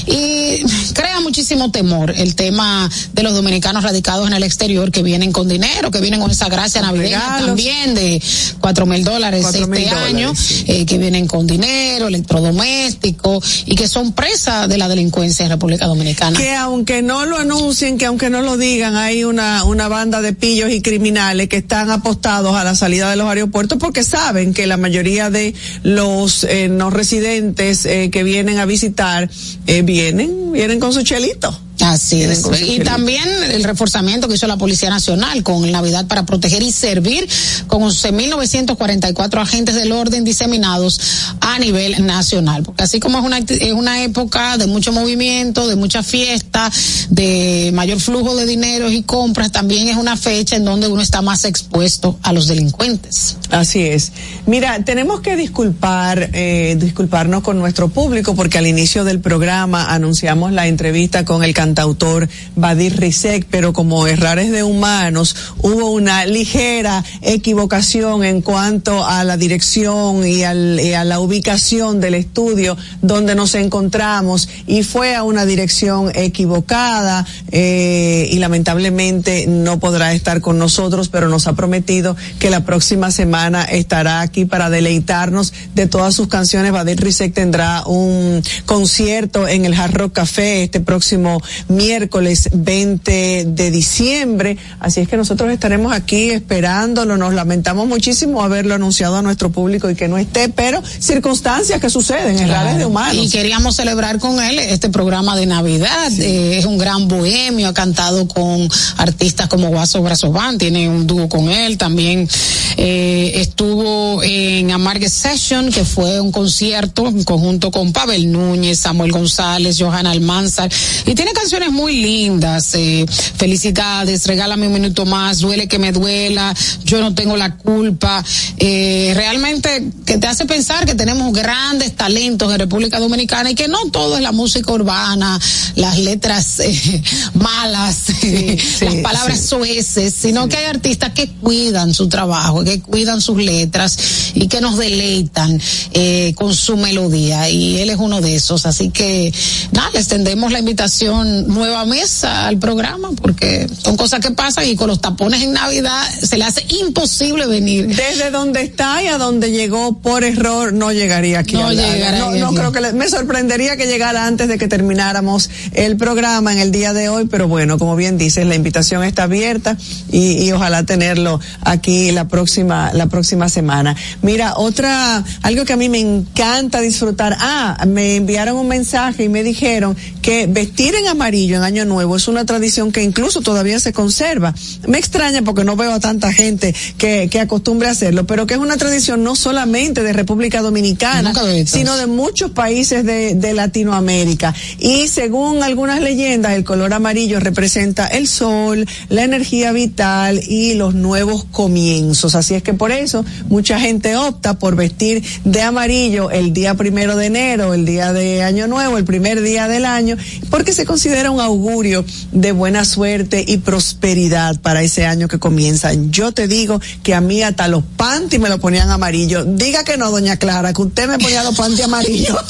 Y crea muchísimo temor el tema de los dominicanos radicados en el exterior que vienen con dinero, que vienen con esa gracia navideña regalos. también de cuatro mil dólares este dólares, año, sí. eh, que vienen con dinero, electrodoméstico y que son presa de la delincuencia en República Dominicana. que aunque no lo anuncien, que aunque no lo digan, hay una, una banda de pillos y criminales que están apostados a la salida de los aeropuertos porque saben que la mayoría de los eh, no residentes eh, que vienen a visitar eh, vienen, vienen con su chelito. Así es. Y también el reforzamiento que hizo la Policía Nacional con Navidad para proteger y servir con 11.944 agentes del orden diseminados a nivel nacional. Porque así como es una, es una época de mucho movimiento, de mucha fiesta, de mayor flujo de dinero y compras, también es una fecha en donde uno está más expuesto a los delincuentes. Así es. Mira, tenemos que disculpar, eh, disculparnos con nuestro público porque al inicio del programa anunciamos la entrevista con el cantautor Badir Rizek, pero como errores de humanos hubo una ligera equivocación en cuanto a la dirección y, al- y a la ubicación del estudio donde nos encontramos y fue a una dirección equivocada eh, y lamentablemente no podrá estar con nosotros, pero nos ha prometido que la próxima semana estará aquí para deleitarnos de todas sus canciones. Badir Rizek tendrá un concierto en el Hard Rock Café este próximo miércoles 20 de diciembre, así es que nosotros estaremos aquí esperándolo. Nos lamentamos muchísimo haberlo anunciado a nuestro público y que no esté, pero circunstancias que suceden, errores de humanos. Y queríamos celebrar con él este programa de Navidad. Eh, es un gran bohemio, ha cantado con artistas como Guaso Brazovan, tiene un dúo con él. También eh, estuvo en Amargue Session, que fue un concierto en conjunto con Pavel Núñez, Samuel González, Johanna Almanzar. Y tiene canciones muy lindas. eh, felicidades, regálame un minuto más, duele que me duela, yo no tengo la culpa. Eh, realmente que te hace pensar que tenemos grandes talentos en República Dominicana y que no todo es la música urbana, las letras eh, malas, las palabras soeces, sino que hay artistas que cuidan su trabajo, que cuidan sus letras y que nos deleitan eh, con su melodía y él es uno de esos. Así que nada, les tendemos la invitación nueva mesa al programa porque son cosas que pasan y con los tapones en Navidad se le hace imposible venir. Desde donde está y a donde llegó por error no llegaría aquí. No llegaría no, no creo que le- me sorprendería que llegara antes de que termináramos el programa en el día de hoy, pero bueno, como bien dices, la invitación está abierta y, y ojalá tenerlo aquí la próxima la próxima semana. Mira, otra algo que a mí me encanta disfrutar. Ah, me enviaron un mensaje y me dijeron que vestir en amarillo en Año Nuevo es una tradición que incluso todavía se conserva. Me extraña porque no veo a tanta gente que, que acostumbre a hacerlo, pero que es una tradición no solamente de República Dominicana, sino de muchos países de, de Latinoamérica. Y según algunas leyendas, el color amarillo representa el sol, la energía vital y los nuevos comienzos. Así es que por eso mucha gente opta por vestir de amarillo el día primero de enero, el día de Año Nuevo, el primer día del año, porque se considera un augurio de buena suerte y prosperidad para ese año que comienza. Yo te digo que a mí hasta los panty me lo ponían amarillo. Diga que no, doña Clara, que usted me ponía los panty amarillos.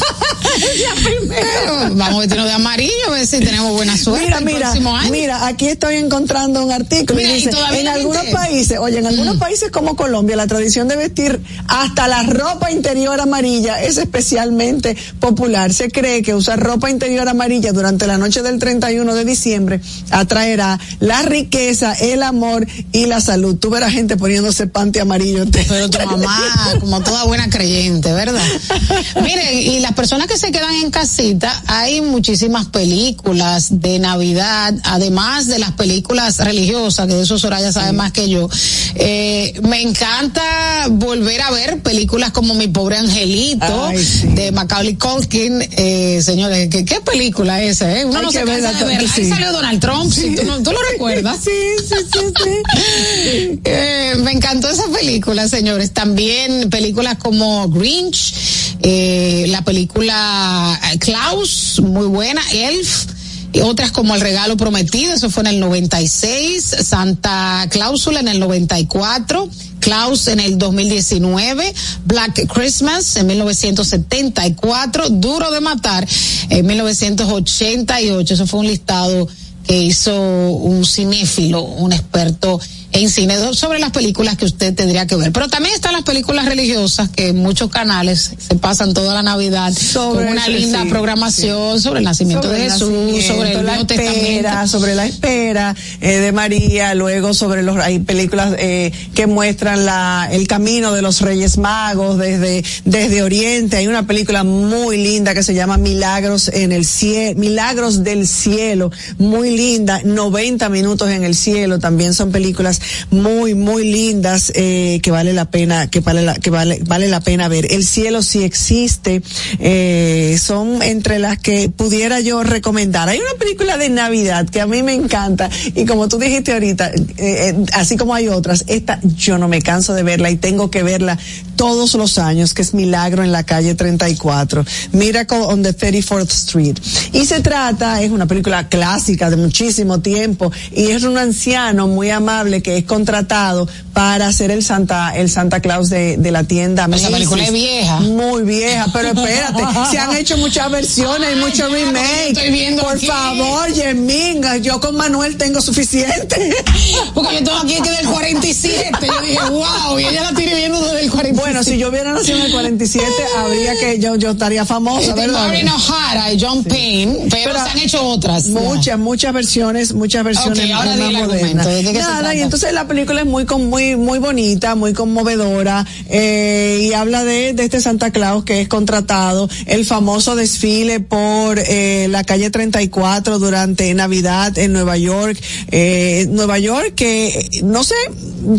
Vamos a vestirnos de amarillo a ver si tenemos buena suerte Mira, el mira, próximo año. mira, aquí estoy encontrando un artículo Mira, y dice, en algunos Mm. países, oye, en algunos países como Colombia, la tradición de vestir hasta la ropa interior amarilla es especialmente popular. Se cree que usar ropa interior amarilla durante la noche del 31 de diciembre atraerá la riqueza, el amor y la salud. Tú verás gente poniéndose panty amarillo. Pero tu mamá, como toda buena creyente, ¿verdad? Miren, y las personas que se quedan en casita, hay muchísimas películas de Navidad, además de las películas religiosas, que de eso Soraya sabe más que yo. Eh, me encanta volver a ver películas como Mi Pobre Angelito, Ay, sí. de Macaulay Culkin. Eh, señores, ¿qué, qué película es esa? Eh? Uno Hay no se. Ahí sí. salió Donald Trump, si tú, no- ¿tú lo recuerdas? Sí, sí, sí, sí. Eh, me encantó esa película, señores. También películas como Grinch, eh, la película eh, Klaus, muy buena, Elf. y otras como El Regalo Prometido, eso fue en el 96, Santa Cláusula en el 94, Klaus en el 2019, Black Christmas en 1974, Duro de Matar en 1988, eso fue un listado que hizo un cinéfilo, un experto en cine sobre las películas que usted tendría que ver. Pero también están las películas religiosas que en muchos canales se pasan toda la Navidad Sobre con una eso, linda sí, programación sobre el nacimiento sobre de el Jesús, nacimiento, sobre el la Nuevo espera, Testamento. sobre la espera eh, de María, luego sobre los hay películas eh, que muestran la el camino de los Reyes Magos desde desde Oriente. Hay una película muy linda que se llama Milagros en el cielo, Milagros del cielo, muy linda, 90 minutos en el cielo. También son películas muy muy lindas eh, que vale la pena que vale la, que vale vale la pena ver. El cielo sí existe. eh, son entre las que pudiera yo recomendar. Hay una película de Navidad que a mí me encanta y como tú dijiste ahorita, eh, así como hay otras, esta yo no me canso de verla y tengo que verla todos los años, que es Milagro en la calle 34, Miracle on the 34th Street. Y se trata, es una película clásica de muchísimo tiempo y es un anciano muy amable que es contratado para ser el Santa, el Santa Claus de, de la tienda. Esa película es vieja. Muy vieja, pero espérate, se han hecho muchas versiones y muchos remakes. Por aquí. favor, Yeminga, yo con Manuel tengo suficiente. Porque yo tengo aquí que del 47, yo dije, wow, y ella la tiene viendo desde el 47. Bueno, si yo hubiera nacido en el 47, habría que yo yo estaría famosa, ¿verdad? Maureen O'Hara y John Payne, pero, Pero se han hecho otras. Muchas, muchas versiones, muchas versiones Ok, ahora más di el modernas. argumento, ¿de qué- qué se Nada, y entonces la película es muy muy muy bonita, muy conmovedora eh, y habla de, de este Santa Claus que es contratado, el famoso desfile por eh, la calle 34 durante Navidad en Nueva York, eh, Nueva York que no sé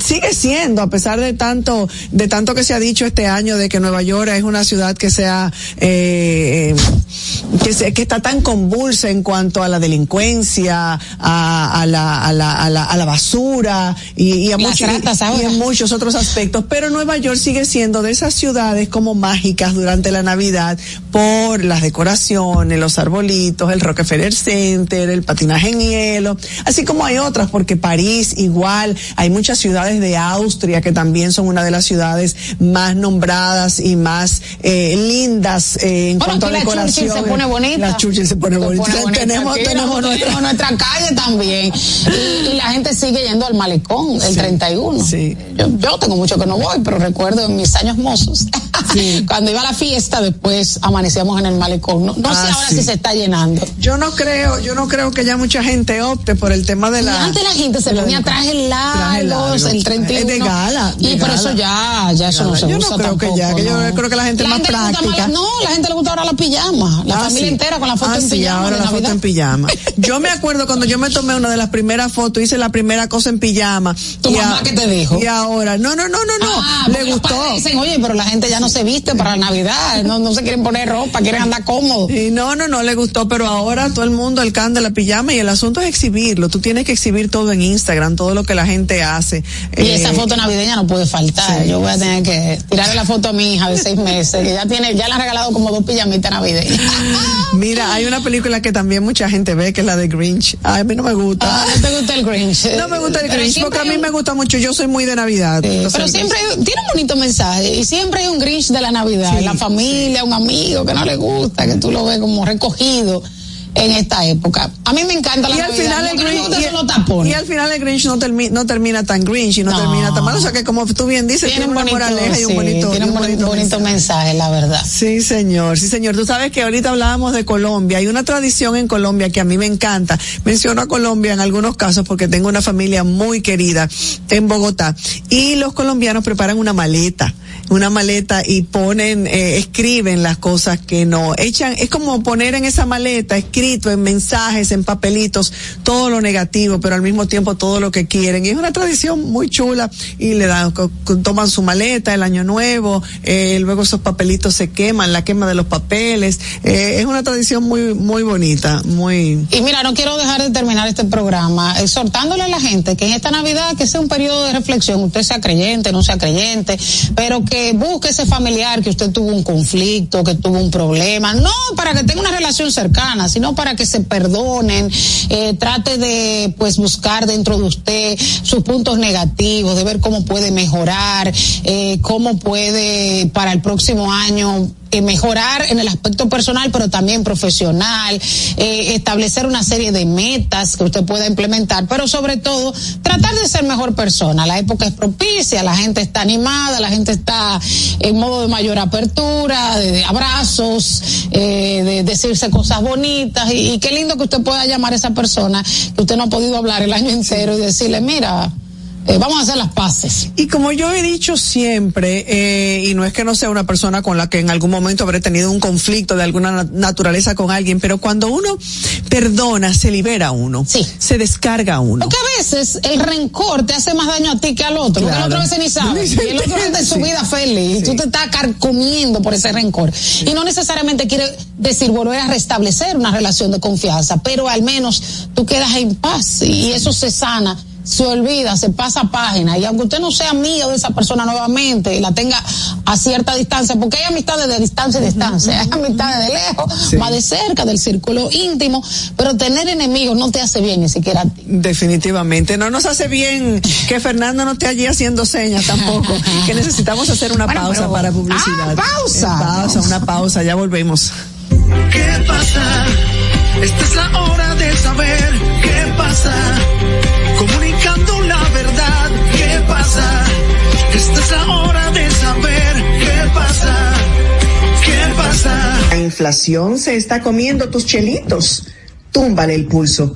sigue siendo a pesar de tanto de tanto que se ha dicho este año de que Nueva York es una ciudad que sea eh, que, se, que está tan convulsa en cuanto a la delincuencia, a, a, la, a, la, a, la, a la basura y, y a muchos- y en muchos otros aspectos. Pero Nueva York sigue siendo de esas ciudades como mágicas durante la Navidad por las decoraciones, los arbolitos, el Rockefeller Center, el patinaje en hielo, así como hay otras, porque París igual, hay muchas ciudades de Austria que también son una de las ciudades más nombradas y más eh, lindas eh, en Bueno, cuanto a la decoración. Churchill se pone bonita. La se pone Se bonita. pone bonita. tenemos, tenemos la- nuestra. nuestra calle también. Y, y la gente sigue yendo al malecón el Sí, 31. sí. Yo, yo tengo mucho que no voy, pero recuerdo en mis años mozos. Cuando iba a la fiesta, después amanecíamos en el malecón. No, no sé Ah, ahora sí. si se está llenando. Yo no creo, yo no creo que ya mucha gente opte por el tema de Y la. antes la gente se ponía trajes Traje largos, largo. el 31. Es de gala. Y por gala. eso ya, ya eso no se Yo no creo que ya, que yo creo que la gente es más gusta práctica. no, la gente le gusta ahora la pijama. La Ah, familia sí. entera con la foto Ah, en sí, pijama. ahora la foto en pijama. Yo me acuerdo cuando yo me tomé una de las primeras fotos, hice la primera cosa en pijama. ¿Tu y mamá qué te dijo? Y ahora, no, no, no, no, no. Ah, le gustó. Dicen, oye, pero la gente ya no se viste para la Navidad, no, no se quieren poner ropa, quieren andar cómodos. Y no, no, no le gustó, pero ahora todo el mundo el can de la pijama y el asunto es exhibirlo. Tú tienes que exhibir todo en Instagram, todo lo que la gente hace. Y Eh, esa foto navideña no puede faltar. sí, Yo voy a tener que tirarle la foto a mi hija de seis meses, que ya tiene, ya le han regalado como dos pijamitas navideñas. Mira, hay una película que también mucha gente ve, que es la de Grinch. Ay, a mí no me gusta. Ah, ¿No te gusta el Grinch? No me gusta el Pero Grinch porque a mí un- me gusta mucho. Yo soy muy de Navidad. Sí, pero siempre hay- tiene un bonito mensaje y siempre hay un Grinch de la Navidad, Sí, la familia, un amigo que no le gusta, que tú lo ves como recogido en esta época. A mí me encanta la y al Navidad. final el Grinch y, y al final el Grinch no, termi- no termina tan Grinch y no, No. termina tan mal. O sea que como tú bien dices, tiene tiene, un una bonito, moraleja y un bonito, tiene un bonito, bonito mensaje, la verdad. Sí, señor, sí, señor. Tú sabes que ahorita hablábamos de Colombia. Hay una tradición en Colombia que a mí me encanta. Menciono a Colombia en algunos casos porque tengo una familia muy querida en Bogotá. Y los colombianos preparan una maleta, una maleta y ponen, eh, escriben las cosas que no, echan, es como poner en esa maleta escrito en mensajes, en papelitos, todo lo negativo, pero al mismo tiempo todo lo que quieren. Y es una tradición muy chula y le dan, toman su maleta el año nuevo, eh, luego esos papelitos se queman, la quema de los papeles. Eh, es una tradición muy, muy bonita, muy, Y mira, no quiero dejar de terminar este programa exhortándole a la gente que en esta Navidad que sea un periodo de reflexión, usted sea creyente, no sea creyente, pero que busque ese familiar que usted tuvo un conflicto, que tuvo un problema, no para que tenga una relación cercana, sino para que se perdonen, eh, trate de pues buscar dentro de usted sus puntos negativos, de ver cómo puede mejorar, eh, cómo puede para el próximo año eh, mejorar en el aspecto personal, pero también profesional, eh, establecer una serie de metas que usted pueda implementar, pero sobre todo tratar de ser mejor persona. La época es propicia, la gente está animada, la gente está en modo de mayor apertura, de, abrazos, eh, de decirse cosas bonitas y qué lindo que usted pueda llamar a esa persona que usted no ha podido hablar el año entero y decirle, mira, eh, vamos a hacer las paces. Y como yo he dicho siempre, eh, y no es que no sea una persona con la que en algún momento habré tenido un conflicto de alguna na- naturaleza con alguien, pero cuando uno perdona, se libera uno. Sí. Se descarga uno. Porque a veces el rencor te hace más daño a ti que al otro. Porque el otro a veces ni sabe. Y el otro anda en su vida feliz. Y tú te estás carcomiendo por ese rencor. Y no necesariamente quiere decir volver a restablecer una relación de confianza, pero al menos tú quedas en paz y eso se sana. Se olvida, se pasa página y aunque usted no sea amigo de esa persona nuevamente y la tenga a cierta distancia, porque hay amistades de distancia y distancia, hay amistades de lejos, Sí. más de cerca, del círculo íntimo, pero tener enemigos no te hace bien ni siquiera a ti. Definitivamente. No nos hace bien que Fernando no esté allí haciendo señas tampoco. que necesitamos hacer una Bueno, pausa pero- para publicidad. Ah, pausa. Eh, pausa, una pausa. Ya volvemos. ¿Qué pasa? Esta es la hora de saber qué pasa. Esta es la hora de saber qué pasa. ¿Qué pasa? La inflación se está comiendo tus chelitos. Túmbale el pulso.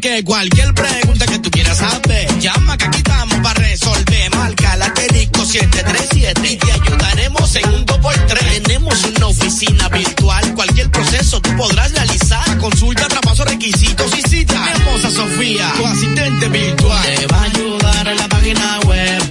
Que cualquier pregunta que tú quieras saber, llama que aquí estamos para resolver. Marca la asterisco 737 y te ayudaremos en un 2x3. Tenemos una oficina virtual, cualquier proceso tú podrás realizar. Consulta, traspaso, requisitos y cita. Tenemos a Sofía, tu asistente virtual. Te va a ayudar en la página web,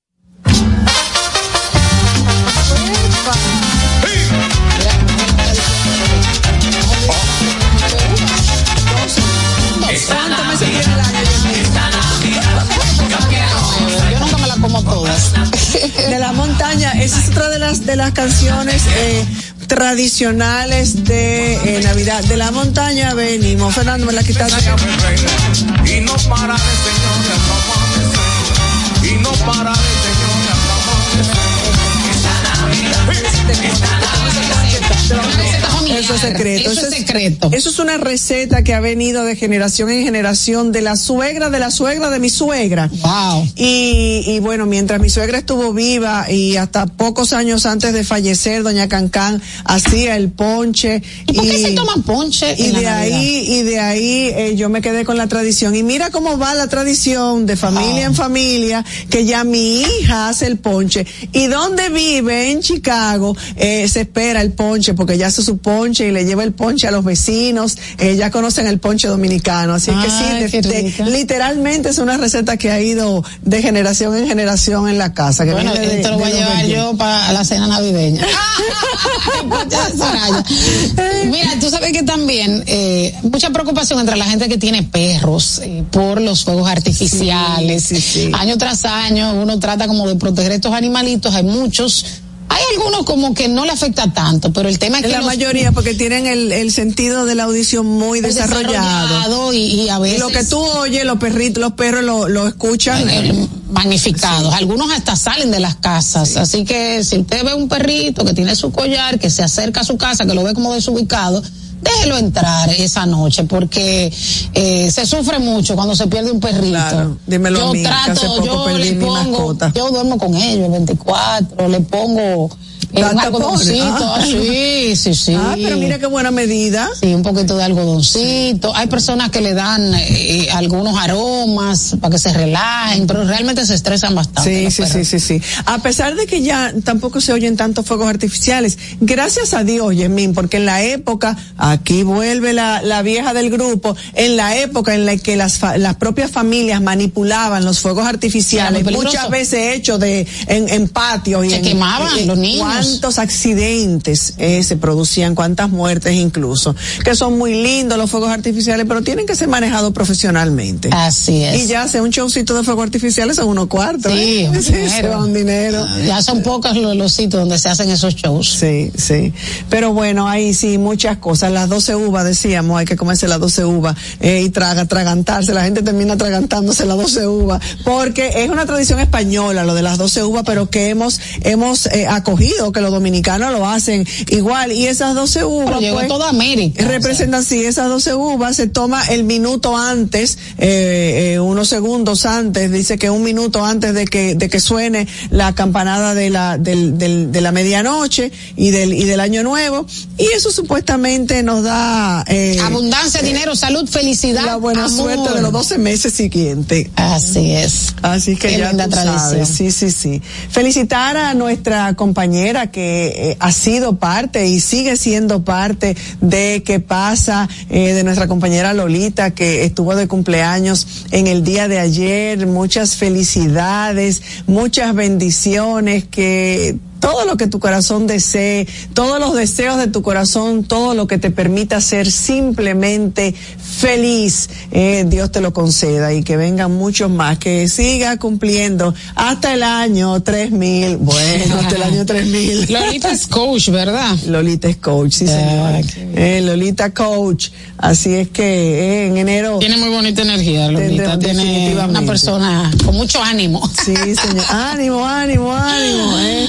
De la montaña. Esa es otra de las de las canciones eh, tradicionales de eh, Navidad. De la montaña venimos. Fernando, me la quitaste. Y no para crecer. Y no para de señores, vamos Eso es secreto. Eso es secreto. Eso es una receta que ha venido de generación en generación de la suegra, de la suegra, de mi suegra. Wow. Y, y bueno, mientras mi suegra estuvo viva y hasta pocos años antes de fallecer, doña Cancán hacía el ponche. ¿Y por qué se toma ponche Y en de ahí, y de ahí eh, yo me quedé con la tradición. Y mira cómo va la tradición de familia en familia, que ya mi hija hace el ponche. Y donde vive, en Chicago, eh, se espera el ponche, porque ya hace su ponche y le lleva el ponche a los vecinos. Eh, ya conocen el ponche dominicano. Así que sí, Ay, de- de- rica. literalmente es una receta que ha ido de generación en generación en la casa. Que Bueno, viene esto lo voy a llevar reyes. yo para la cena navideña. Mira, tú sabes que también eh, mucha preocupación entre la gente que tiene perros eh, por los fuegos artificiales. Sí, sí, sí. Año tras año uno trata como de proteger estos animalitos. Hay muchos. Hay algunos como que no le afecta tanto, pero el tema es que la los- mayoría porque tienen el, el sentido de la audición muy desarrollado. desarrollado y- y a veces- lo que tú oyes, los perritos, los perros lo, lo escuchan. eh, magnificados. Algunos hasta salen de las casas. Así que si usted ve un perrito que tiene su collar, que se acerca a su casa, que lo ve como desubicado, déjelo entrar esa noche porque eh, se sufre mucho cuando se pierde un perrito. Claro, dímelo yo a mí, que hace trato, poco yo perdí le mi pongo, mascota. yo duermo con ellos el 24, le pongo eh, un algodoncito, pobre. sí, sí, sí. Ah, pero mira qué buena medida. Sí, un poquito de algodoncito. Hay personas que le dan eh, algunos aromas para que se relajen, pero realmente se estresan bastante. Sí, sí, sí, perros. sí, sí. A pesar de que ya tampoco se oyen tantos fuegos artificiales, gracias a Dios, Yemín, porque en la época, aquí vuelve la, la vieja del grupo, en la época en la que las, fa- las propias familias manipulaban los fuegos artificiales, muchas veces hechos de, en, en patios y Se en, quemaban en- los niños. Cuántos accidentes eh, se producían, cuántas muertes incluso, que son muy lindos los fuegos artificiales, pero tienen que ser manejados profesionalmente. Así es. Y ya hace un showcito de fuegos artificiales son unos cuartos. Sí, ¿eh? Sí, dinero. un dinero. Ya son pocos los, los sitios donde se hacen esos shows. Sí, sí. Pero bueno, ahí sí, muchas cosas. Las 12 uvas, decíamos, hay que comerse las 12 uvas eh, y traga, tragantarse. La gente termina tragantándose las 12 uvas. Porque es una tradición española lo de las 12 uvas, pero que hemos, hemos eh, acogido, que los dominicanos lo hacen igual. Y esas 12 uvas. Pero pues, toda América. Representan, sí, esas 12 uvas se toma el minuto antes, eh, eh, unos segundos antes, dice que un minuto antes de que, de que suene la campanada de la, del, del- de la medianoche y del, y del año nuevo. Y eso supuestamente nos da, eh, Abundancia, dinero, salud, felicidad. la buena amor. suerte de los 12 meses siguientes. Así es. Así que Qué ya linda tú tradición. sabes, sí, sí, sí. Felicitar a nuestra compañera que eh, ha sido parte y sigue siendo parte de qué pasa, eh, de nuestra compañera Lolita que estuvo de cumpleaños en el día de ayer. Muchas felicidades, muchas bendiciones, que todo lo que tu corazón desee, todos los deseos de tu corazón, todo lo que te permita ser simplemente feliz, eh, Dios te lo conceda y que vengan muchos más, que siga cumpliendo hasta el año 3000, bueno, hasta el año 3000. Lolita es coach, ¿verdad? Lolita es coach, sí Ah, señor. Eh, Lolita coach, así es que eh, en enero... Tiene muy bonita energía, Lolita. Tiene una persona con mucho ánimo. Sí, señor. Ánimo, ánimo, ánimo. ¿eh?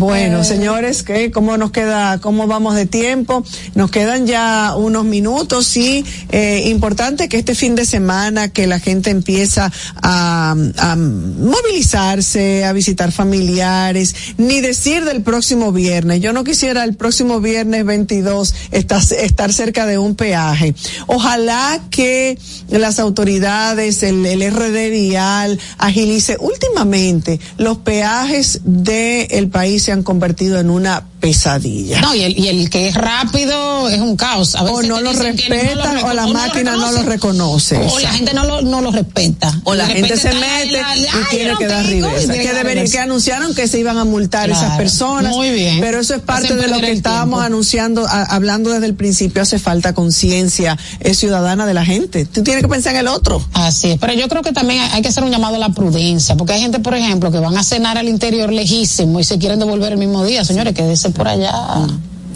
Bueno, señores, ¿qué? ¿cómo nos queda, cómo vamos de tiempo? Nos quedan ya unos minutos y eh, importante que este fin de semana que la gente empieza a, a movilizarse, a visitar familiares, ni decir del próximo viernes. Yo no quisiera el próximo viernes 22 estar, estar cerca de un peaje. Ojalá que las autoridades, el, el RD vial agilice. Últimamente, los peajes del país se han convertido en una pesadilla. No, y el, y el que es rápido es un caos. A o veces no lo no respetan o la máquina no lo reconoce. O la gente no lo, no lo respeta. O la gente se mete la- y ay, tiene que no dar tiene Que, que anunciaron que se iban a multar Claro. esas personas. Muy bien. Pero eso es parte de lo que estábamos tiempo. anunciando, a- hablando desde el principio. Hace falta conciencia eh, ciudadana de la gente. Tú tienes que pensar en el otro. Así es, pero yo creo que también hay hay que hacer un llamado a la prudencia, porque hay gente, por ejemplo, que van a cenar al interior lejísimo y se quieren devolver el mismo día. Señores, quédese por allá.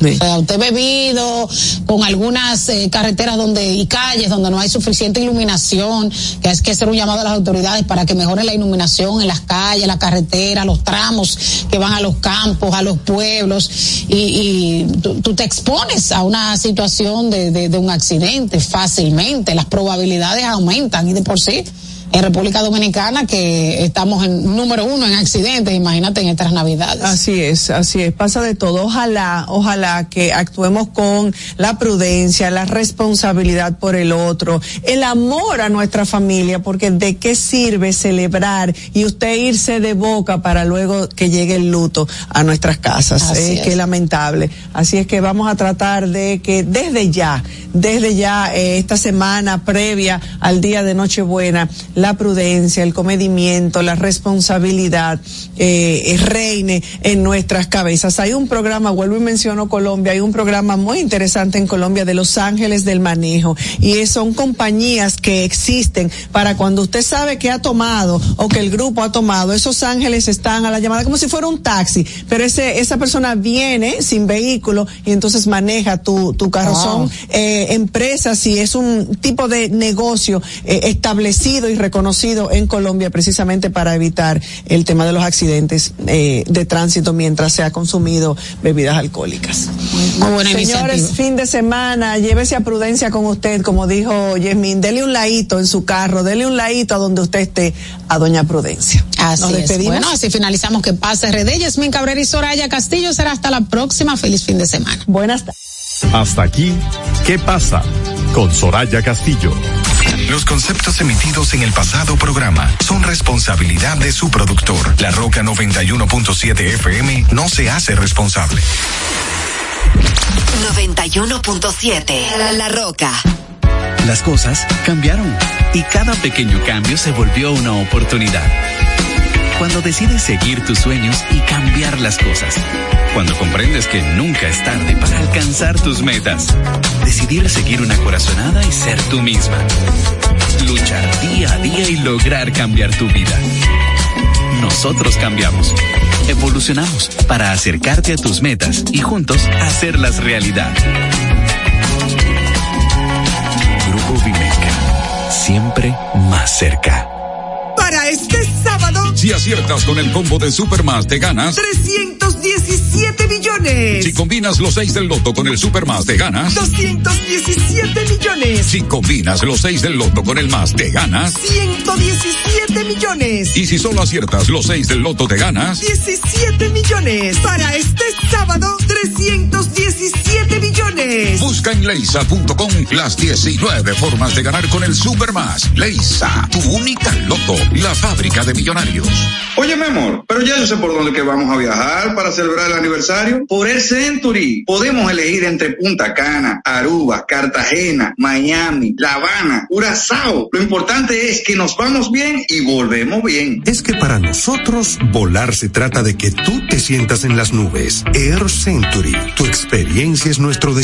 Sí. O sea, usted bebido con algunas eh, carreteras donde y calles donde no hay suficiente iluminación, que hay que hacer un llamado a las autoridades para que mejoren la iluminación en las calles, la carretera, los tramos que van a los campos, a los pueblos, y, y tú, tú te expones a una situación de, de, de un accidente fácilmente, las probabilidades aumentan y de por sí en República Dominicana que estamos en número uno en accidentes, imagínate en estas navidades. Así es, así es, pasa de todo. Ojalá, ojalá que actuemos con la prudencia, la responsabilidad por el otro, el amor a nuestra familia, porque de qué sirve celebrar y usted irse de boca para luego que llegue el luto a nuestras casas. Así Eh, es. Qué lamentable. Así es que vamos a tratar de que desde ya, desde ya eh, esta semana previa al día de Nochebuena, la prudencia, el comedimiento, la responsabilidad eh, reine en nuestras cabezas. Hay un programa, vuelvo y menciono Colombia, hay un programa muy interesante en Colombia de Los Ángeles del Manejo y son compañías que existen para cuando usted sabe que ha tomado o que el grupo ha tomado, esos ángeles están a la llamada como si fuera un taxi, pero ese, esa persona viene sin vehículo y entonces maneja tu, tu carro. Son eh, empresas y es un tipo de negocio eh, establecido y reconocido en Colombia precisamente para evitar el tema de los accidentes eh, de tránsito mientras se ha consumido bebidas alcohólicas. Muy buena Señores, iniciativa. fin de semana, llévese a prudencia con usted, como dijo Yasmin, dele un ladito en su carro, dele un ladito a donde usted esté a Doña Prudencia. Así Nos es. despedimos. Bueno, así finalizamos que pase RD, Yasmin Cabrera y Soraya Castillo. Será hasta la próxima. Feliz fin de semana. Buenas tardes. Hasta aquí, ¿qué pasa? Con Soraya Castillo. Los conceptos emitidos en el pasado programa son responsabilidad de su productor. La Roca 91.7 FM no se hace responsable. 91.7 La, La Roca. Las cosas cambiaron y cada pequeño cambio se volvió una oportunidad. Cuando decides seguir tus sueños y cambiar las cosas. Cuando comprendes que nunca es tarde para alcanzar tus metas. Decidir seguir una corazonada y ser tú misma. Luchar día a día y lograr cambiar tu vida. Nosotros cambiamos. Evolucionamos para acercarte a tus metas y juntos hacerlas realidad. Grupo Vimeca. Siempre más cerca. Para este sábado, Si aciertas con el combo de Supermas, te ganas. 317 millones. Si combinas los 6 del loto con el Supermas, te ganas. 217 millones. Si combinas los 6 del loto con el más, te ganas. 117 millones. Y si solo aciertas los 6 del loto, te ganas. 17 millones. Para este sábado, 317 millones. Busca en leisa.com las 19 formas de ganar con el Supermas. Leisa, tu única loto, la fábrica de millonarios. Oye, mi amor, pero ya yo sé por dónde que vamos a viajar para celebrar el aniversario. Por el Century. Podemos elegir entre Punta Cana, Aruba, Cartagena, Miami, La Habana, Curazao. Lo importante es que nos vamos bien y volvemos bien. Es que para nosotros volar se trata de que tú te sientas en las nubes. Air Century, tu experiencia es nuestro destino.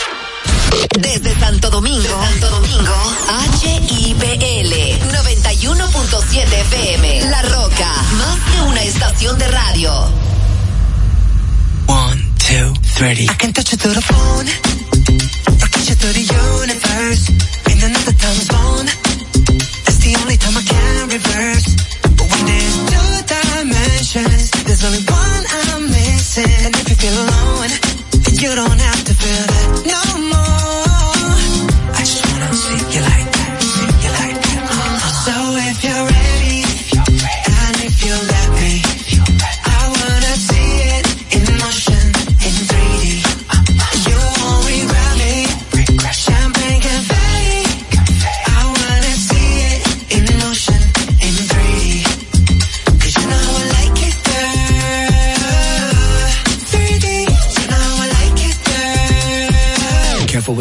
Desde Santo Domingo, Santo Domingo, HIPL 91.7 FM. La Roca, más que una estación de radio. One, two, three. I can touch you through the phone, or kiss you through the universe. In another time zone, that's the only time I can reverse. But when there's two dimensions, there's only one I'm missing. And if you feel alone, then you don't have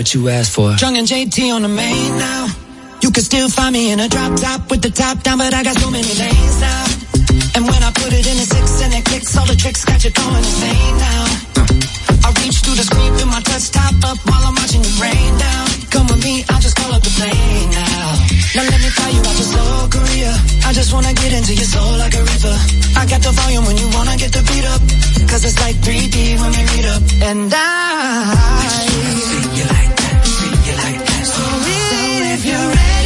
what you ask for. Strung and JT on the main now. You can still find me in a drop top with the top down, but I got so many lanes now. And when I put it in a six and it kicks, all the tricks got you going insane now. I reach through the screen, put my touch top up while I'm watching the rain down. Come with me, I'll just call up the plane now. Now let me fly you out to Seoul, Korea. I just wanna get into your soul like a river. I got the volume when you wanna get the beat up. Cause it's like 3D when we meet up. And I, see you like that, see you like that. So if you're ready,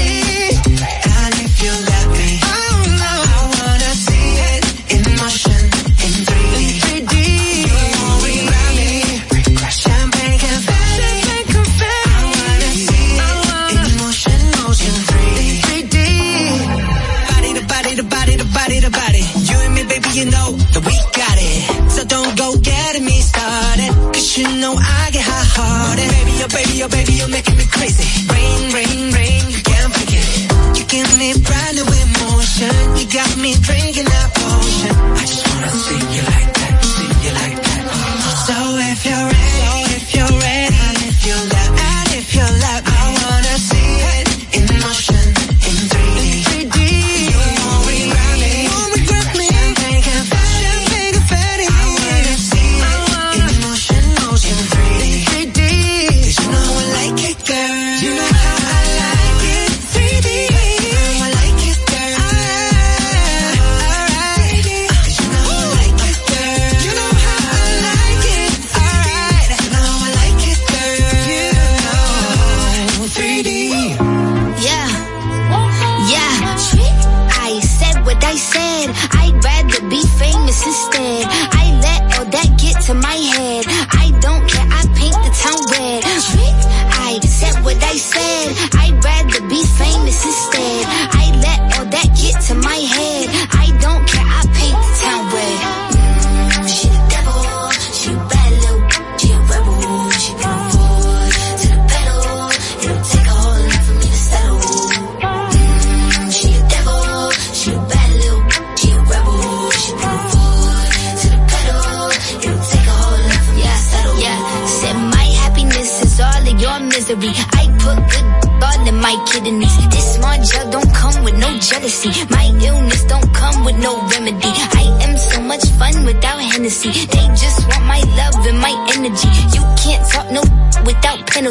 You know I get hot hearted. Baby, oh baby, oh baby, you're making me crazy. Rain, rain, rain, you can't break it. You give me brand new emotion. You got me drinking I said. I'd rather be famous instead. I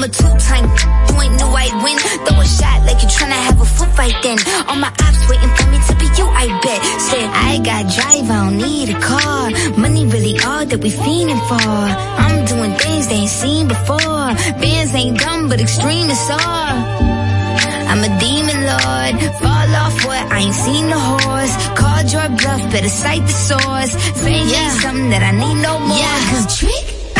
I'm a two-time, you ain't knew I'd win. Throw a shot like you tryna have a foot fight then. All my ops waiting for me to be you, I bet. Said I got drive, I don't need a car. Money really all that we fiending for. I'm doing things they ain't seen before. Bands ain't dumb, but extreme is all. I'm a demon lord. Fall off what? I ain't seen the horse. Called your bluff, better cite the source. Fame ain't something that I need no more. Yeah, cause trick.